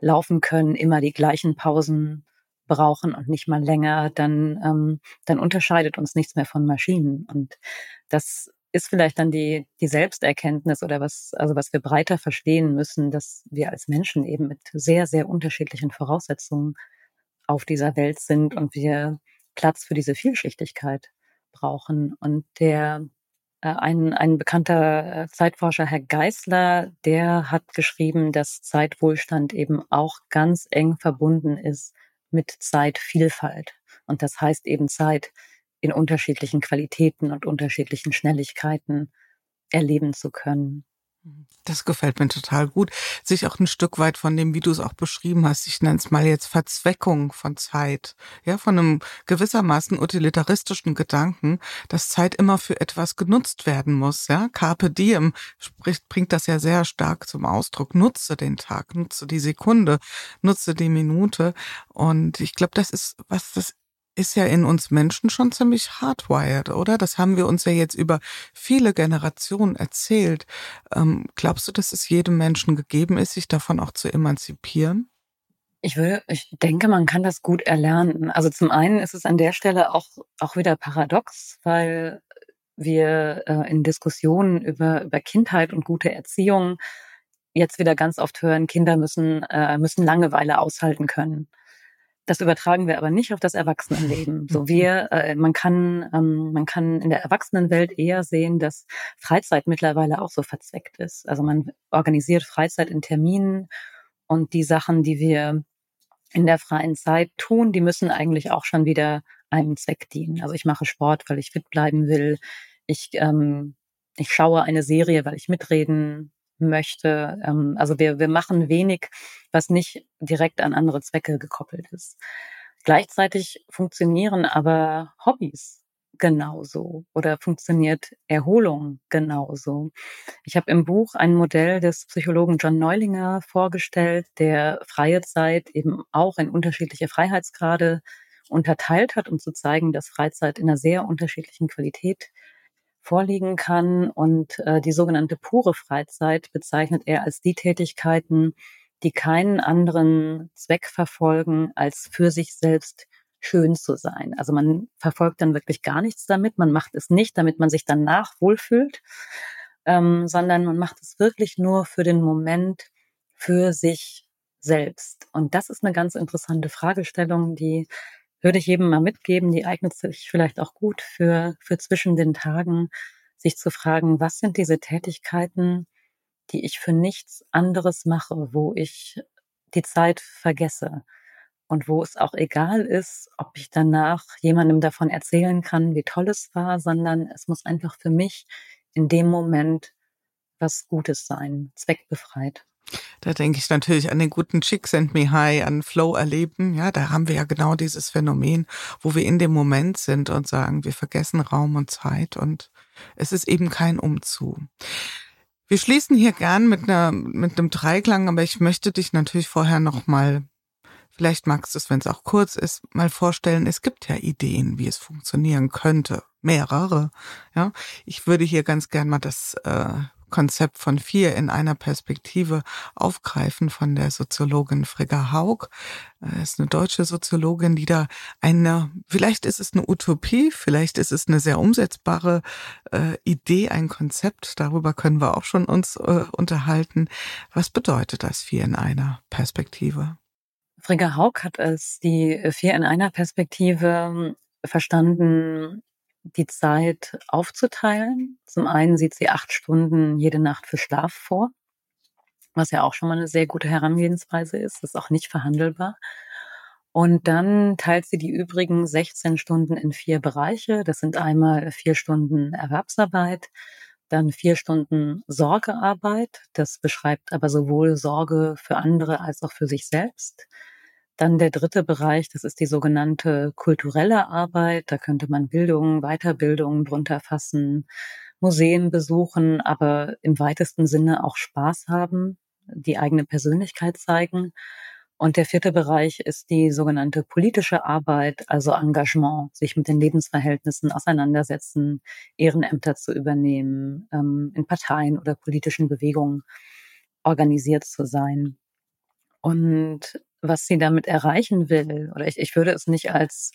laufen können, immer die gleichen Pausen brauchen und nicht mal länger, dann, ähm, dann unterscheidet uns nichts mehr von Maschinen. Und das ist vielleicht dann die, die Selbsterkenntnis oder was, also was wir breiter verstehen müssen, dass wir als Menschen eben mit sehr, sehr unterschiedlichen Voraussetzungen auf dieser Welt sind und wir Platz für diese Vielschichtigkeit brauchen. Und der äh, ein, ein bekannter äh, Zeitforscher, Herr Geisler, der hat geschrieben, dass Zeitwohlstand eben auch ganz eng verbunden ist mit Zeitvielfalt. Und das heißt eben Zeit in unterschiedlichen Qualitäten und unterschiedlichen Schnelligkeiten erleben zu können. Das gefällt mir total gut. Sich auch ein Stück weit von dem, wie du es auch beschrieben hast, ich nenne es mal jetzt Verzweckung von Zeit, ja, von einem gewissermaßen utilitaristischen Gedanken, dass Zeit immer für etwas genutzt werden muss, ja. Carpe diem spricht, bringt das ja sehr stark zum Ausdruck. Nutze den Tag, nutze die Sekunde, nutze die Minute. Und ich glaube, das ist was, das ist ja in uns Menschen schon ziemlich hardwired, oder? Das haben wir uns ja jetzt über viele Generationen erzählt. Ähm, glaubst du, dass es jedem Menschen gegeben ist, sich davon auch zu emanzipieren? Ich würde, ich denke, man kann das gut erlernen. Also zum einen ist es an der Stelle auch, auch wieder paradox, weil wir äh, in Diskussionen über, über Kindheit und gute Erziehung jetzt wieder ganz oft hören, Kinder müssen, äh, müssen Langeweile aushalten können. Das übertragen wir aber nicht auf das Erwachsenenleben. So wir, äh, man kann, ähm, man kann in der Erwachsenenwelt eher sehen, dass Freizeit mittlerweile auch so verzweckt ist. Also man organisiert Freizeit in Terminen und die Sachen, die wir in der freien Zeit tun, die müssen eigentlich auch schon wieder einem Zweck dienen. Also ich mache Sport, weil ich fit bleiben will. Ich ähm, ich schaue eine Serie, weil ich mitreden möchte. Ähm, also wir, wir machen wenig, was nicht direkt an andere Zwecke gekoppelt ist. Gleichzeitig funktionieren aber Hobbys genauso oder funktioniert Erholung genauso. Ich habe im Buch ein Modell des Psychologen John Neulinger vorgestellt, der freie Zeit eben auch in unterschiedliche Freiheitsgrade unterteilt hat, um zu zeigen, dass Freizeit in einer sehr unterschiedlichen Qualität vorliegen kann. Und äh, die sogenannte pure Freizeit bezeichnet er als die Tätigkeiten, die keinen anderen Zweck verfolgen, als für sich selbst schön zu sein. Also man verfolgt dann wirklich gar nichts damit. Man macht es nicht, damit man sich danach wohlfühlt, ähm, sondern man macht es wirklich nur für den Moment für sich selbst. Und das ist eine ganz interessante Fragestellung, die würde ich jedem mal mitgeben, die eignet sich vielleicht auch gut für, für zwischen den Tagen, sich zu fragen, was sind diese Tätigkeiten, die ich für nichts anderes mache, wo ich die Zeit vergesse und wo es auch egal ist, ob ich danach jemandem davon erzählen kann, wie toll es war, sondern es muss einfach für mich in dem Moment was Gutes sein, zweckbefreit. Da denke ich natürlich an den guten Chick Send Me High, an Flow erleben. Ja, da haben wir ja genau dieses Phänomen, wo wir in dem Moment sind und sagen, wir vergessen Raum und Zeit und es ist eben kein Umzu. Wir schließen hier gern mit einer, mit einem Dreiklang, aber ich möchte dich natürlich vorher noch mal Vielleicht magst du es, wenn es auch kurz ist, mal vorstellen, es gibt ja Ideen, wie es funktionieren könnte. Mehrere. Ja, ich würde hier ganz gern mal das äh, Konzept von vier in einer Perspektive aufgreifen von der Soziologin Frigga Haug. Äh, ist eine deutsche Soziologin, die da eine, vielleicht ist es eine Utopie, vielleicht ist es eine sehr umsetzbare äh, Idee, ein Konzept. Darüber können wir auch schon uns äh, unterhalten. Was bedeutet das vier in einer Perspektive? Frigga Haug hat es die vier in einer Perspektive verstanden die Zeit aufzuteilen. Zum einen sieht sie acht Stunden jede Nacht für Schlaf vor, was ja auch schon mal eine sehr gute Herangehensweise ist. Das ist auch nicht verhandelbar. Und dann teilt sie die übrigen 16 Stunden in vier Bereiche. Das sind einmal vier Stunden Erwerbsarbeit, dann vier Stunden Sorgearbeit. Das beschreibt aber sowohl Sorge für andere als auch für sich selbst. Dann der dritte Bereich, das ist die sogenannte kulturelle Arbeit. Da könnte man Bildung, Weiterbildung drunter fassen, Museen besuchen, aber im weitesten Sinne auch Spaß haben, die eigene Persönlichkeit zeigen. Und der vierte Bereich ist die sogenannte politische Arbeit, also Engagement, sich mit den Lebensverhältnissen auseinandersetzen, Ehrenämter zu übernehmen, ähm, in Parteien oder politischen Bewegungen organisiert zu sein. Und was sie damit erreichen will, oder ich, ich würde es nicht als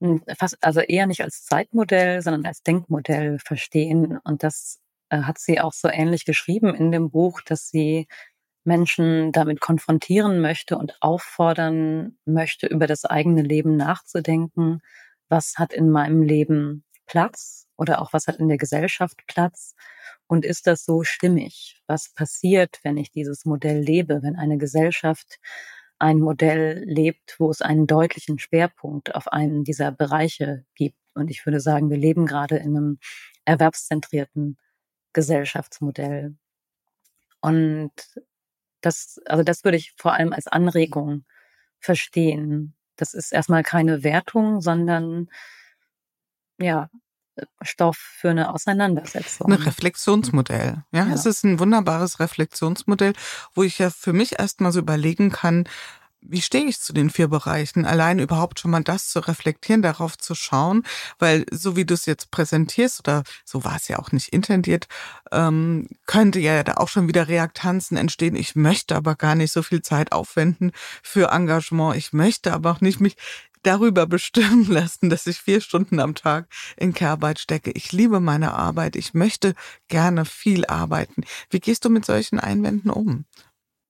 hm, fast, also eher nicht als Zeitmodell, sondern als Denkmodell verstehen. Und das äh, hat sie auch so ähnlich geschrieben in dem Buch, dass sie Menschen damit konfrontieren möchte und auffordern möchte, über das eigene Leben nachzudenken. Was hat in meinem Leben Platz oder auch was hat in der Gesellschaft Platz? Und ist das so stimmig? Was passiert, wenn ich dieses Modell lebe, wenn eine Gesellschaft ein Modell lebt, wo es einen deutlichen Schwerpunkt auf einen dieser Bereiche gibt? Und ich würde sagen, wir leben gerade in einem erwerbszentrierten Gesellschaftsmodell. Und das, also das würde ich vor allem als Anregung verstehen. Das ist erstmal keine Wertung, sondern ja, Stoff für eine Auseinandersetzung. Ein Reflexionsmodell. Ja, ja, es ist ein wunderbares Reflexionsmodell, wo ich ja für mich erstmal so überlegen kann, wie stehe ich zu den vier Bereichen? Allein überhaupt schon mal das zu reflektieren, darauf zu schauen, weil so wie du es jetzt präsentierst, oder so war es ja auch nicht intendiert, ähm, könnte ja da auch schon wieder Reaktanzen entstehen. Ich möchte aber gar nicht so viel Zeit aufwenden für Engagement. Ich möchte aber auch nicht mich darüber bestimmen lassen, dass ich vier Stunden am Tag in Care-Arbeit stecke. Ich liebe meine Arbeit. Ich möchte gerne viel arbeiten. Wie gehst du mit solchen Einwänden um?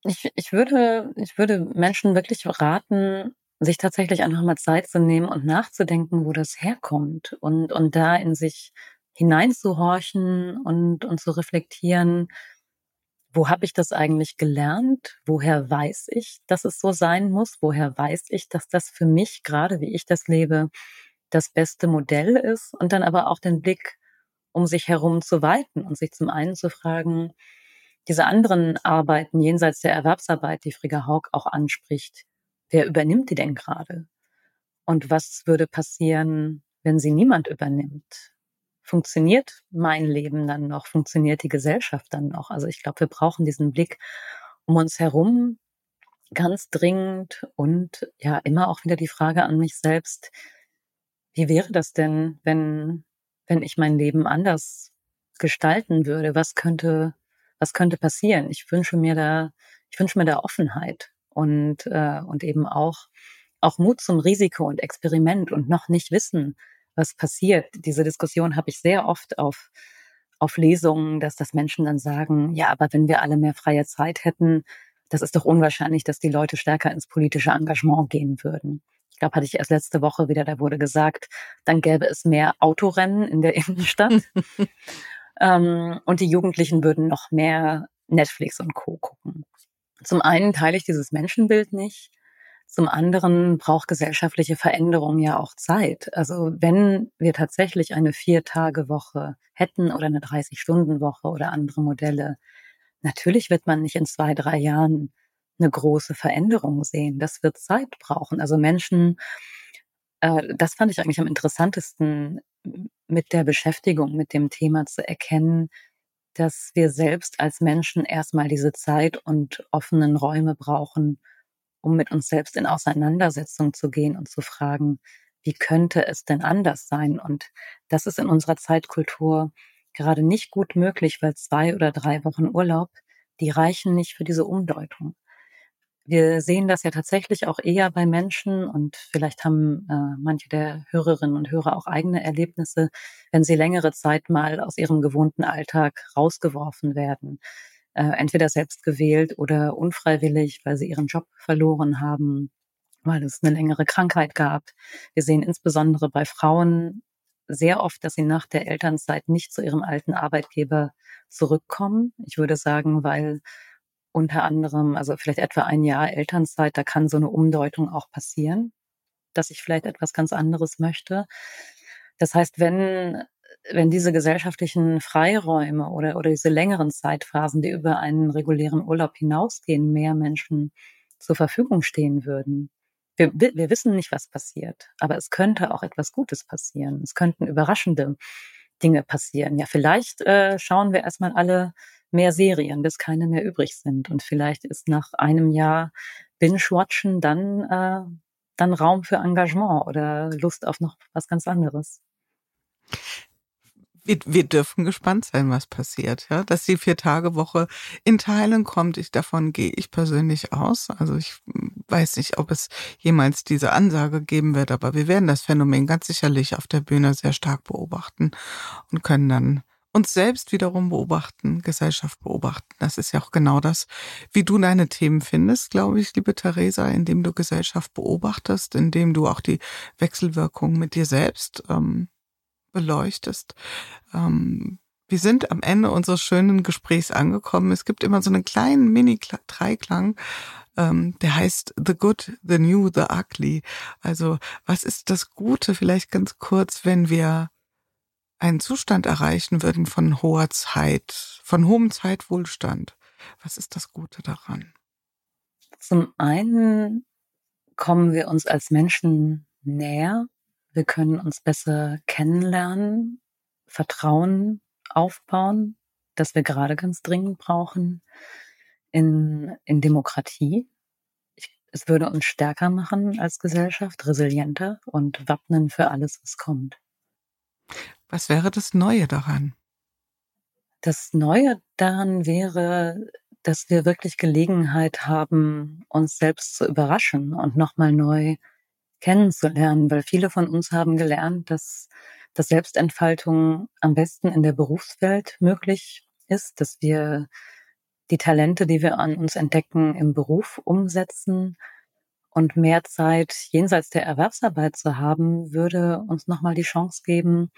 Ich, ich würde, ich würde Menschen wirklich raten, sich tatsächlich einfach mal Zeit zu nehmen und nachzudenken, wo das herkommt und, und da in sich hineinzuhorchen und, und zu reflektieren, wo habe ich das eigentlich gelernt? Woher weiß ich, dass es so sein muss? Woher weiß ich, dass das für mich, gerade wie ich das lebe, das beste Modell ist? Und dann aber auch den Blick um sich herum zu weiten und sich zum einen zu fragen, diese anderen Arbeiten jenseits der Erwerbsarbeit, die Frigga Haug auch anspricht, wer übernimmt die denn gerade? Und was würde passieren, wenn sie niemand übernimmt? Funktioniert mein Leben dann noch? Funktioniert die Gesellschaft dann noch? Also ich glaube, wir brauchen diesen Blick um uns herum ganz dringend und ja, immer auch wieder die Frage an mich selbst, wie wäre das denn, wenn, wenn ich mein Leben anders gestalten würde? Was könnte, was könnte passieren? Ich wünsche mir da, ich wünsche mir da Offenheit und, äh, und eben auch, auch Mut zum Risiko und Experiment und noch nicht wissen, was passiert. Diese Diskussion habe ich sehr oft auf, auf Lesungen, dass das Menschen dann sagen, ja, aber wenn wir alle mehr freie Zeit hätten, das ist doch unwahrscheinlich, dass die Leute stärker ins politische Engagement gehen würden. Ich glaube, hatte ich erst letzte Woche wieder, da wurde gesagt, dann gäbe es mehr Autorennen in der Innenstadt. ähm, und die Jugendlichen würden noch mehr Netflix und Co. gucken. Zum einen teile ich dieses Menschenbild nicht. Zum anderen braucht gesellschaftliche Veränderung ja auch Zeit. Also wenn wir tatsächlich eine Vier-Tage-Woche hätten oder eine 30-Stunden-Woche oder andere Modelle, Natürlich wird man nicht in zwei, drei Jahren eine große Veränderung sehen. Das wird Zeit brauchen. Also Menschen, äh, das fand ich eigentlich am interessantesten mit der Beschäftigung mit dem Thema zu erkennen, dass wir selbst als Menschen erstmal diese Zeit und offenen Räume brauchen, um mit uns selbst in Auseinandersetzung zu gehen und zu fragen, wie könnte es denn anders sein? Und das ist in unserer Zeitkultur gerade nicht gut möglich, weil zwei oder drei Wochen Urlaub, die reichen nicht für diese Umdeutung. Wir sehen das ja tatsächlich auch eher bei Menschen und vielleicht haben äh, manche der Hörerinnen und Hörer auch eigene Erlebnisse, wenn sie längere Zeit mal aus ihrem gewohnten Alltag rausgeworfen werden. Äh, entweder selbst gewählt oder unfreiwillig, weil sie ihren Job verloren haben, weil es eine längere Krankheit gab. Wir sehen insbesondere bei Frauen sehr oft, dass sie nach der Elternzeit nicht zu ihrem alten Arbeitgeber zurückkommen. Ich würde sagen, weil unter anderem, also vielleicht etwa ein Jahr Elternzeit, da kann so eine Umdeutung auch passieren, dass ich vielleicht etwas ganz anderes möchte. Das heißt, wenn, wenn diese gesellschaftlichen Freiräume oder, oder diese längeren Zeitphasen, die über einen regulären Urlaub hinausgehen, mehr Menschen zur Verfügung stehen würden, wir, wir wissen nicht, was passiert, aber es könnte auch etwas Gutes passieren. Es könnten überraschende Dinge passieren. Ja, vielleicht äh, schauen wir erstmal alle mehr Serien, bis keine mehr übrig sind. Und vielleicht ist nach einem Jahr Binge-Watchen dann, äh, dann Raum für Engagement oder Lust auf noch was ganz anderes wir, wir dürfen gespannt sein, was passiert. Ja, dass die Vier-Tage-Woche in Teilen kommt, ich, davon gehe ich persönlich aus. Also ich weiß nicht, ob es jemals diese Ansage geben wird, aber wir werden das Phänomen ganz sicherlich auf der Bühne sehr stark beobachten und können dann uns selbst wiederum beobachten, Gesellschaft beobachten. Das ist ja auch genau das, wie du deine Themen findest, glaube ich, liebe Theresa, indem du Gesellschaft beobachtest, indem du auch die Wechselwirkung mit dir selbst ähm, beleuchtest. Ähm, wir sind am Ende unseres schönen Gesprächs angekommen. Es gibt immer so einen kleinen Mini-Dreiklang, ähm, der heißt The Good, The New, The Ugly. Also was ist das Gute? Vielleicht ganz kurz, wenn wir einen Zustand erreichen würden von hoher Zeit, von hohem Zeitwohlstand. Was ist das Gute daran? Zum einen kommen wir uns als Menschen näher wir können uns besser kennenlernen, Vertrauen aufbauen, das wir gerade ganz dringend brauchen in, in Demokratie. Ich, es würde uns stärker machen als Gesellschaft, resilienter und wappnen für alles, was kommt. Was wäre das Neue daran? Das Neue daran wäre, dass wir wirklich Gelegenheit haben, uns selbst zu überraschen und nochmal neu kennenzulernen, weil viele von uns haben gelernt, dass, dass Selbstentfaltung am besten in der Berufswelt möglich ist, dass wir die Talente, die wir an uns entdecken, im Beruf umsetzen und mehr Zeit jenseits der Erwerbsarbeit zu haben, würde uns nochmal die Chance geben,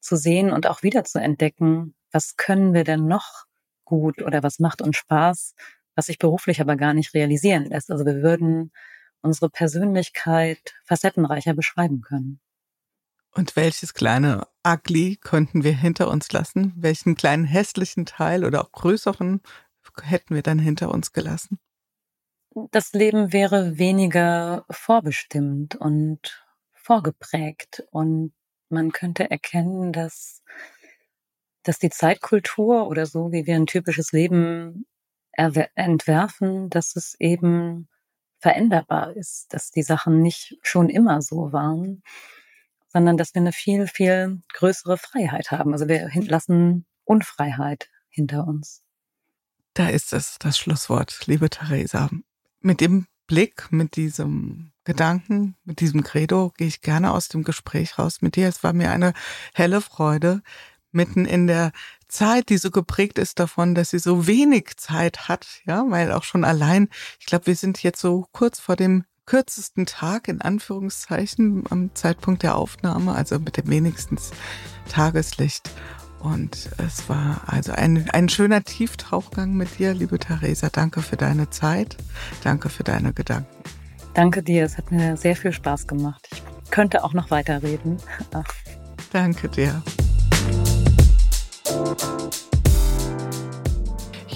zu sehen und auch wieder zu entdecken, was können wir denn noch gut oder was macht uns Spaß, was sich beruflich aber gar nicht realisieren lässt. Also wir würden unsere Persönlichkeit facettenreicher beschreiben können. Und welches kleine ugly könnten wir hinter uns lassen? Welchen kleinen hässlichen Teil oder auch größeren hätten wir dann hinter uns gelassen? Das Leben wäre weniger vorbestimmt und vorgeprägt und man könnte erkennen, dass, dass die Zeitkultur oder so, wie wir ein typisches Leben entwerfen, dass es eben veränderbar ist, dass die Sachen nicht schon immer so waren, sondern dass wir eine viel, viel größere Freiheit haben. Also wir lassen Unfreiheit hinter uns. Da ist es, das Schlusswort, liebe Theresa. Mit dem Blick, mit diesem Gedanken, mit diesem Credo gehe ich gerne aus dem Gespräch raus mit dir. Es war mir eine helle Freude, mitten in der Zeit, die so geprägt ist davon, dass sie so wenig Zeit hat, ja, weil auch schon allein, ich glaube, wir sind jetzt so kurz vor dem kürzesten Tag in Anführungszeichen am Zeitpunkt der Aufnahme, also mit dem wenigsten Tageslicht. Und es war also ein, ein schöner Tieftauchgang mit dir, liebe Theresa. Danke für deine Zeit. Danke für deine Gedanken. Danke dir. Es hat mir sehr viel Spaß gemacht. Ich könnte auch noch weiterreden. Danke dir.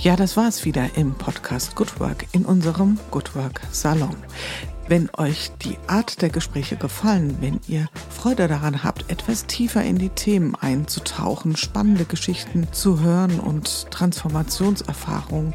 Ja, das war es wieder im Podcast Good Work in unserem Good Work Salon. Wenn euch die Art der Gespräche gefallen, wenn ihr Freude daran habt, etwas tiefer in die Themen einzutauchen, spannende Geschichten zu hören und Transformationserfahrungen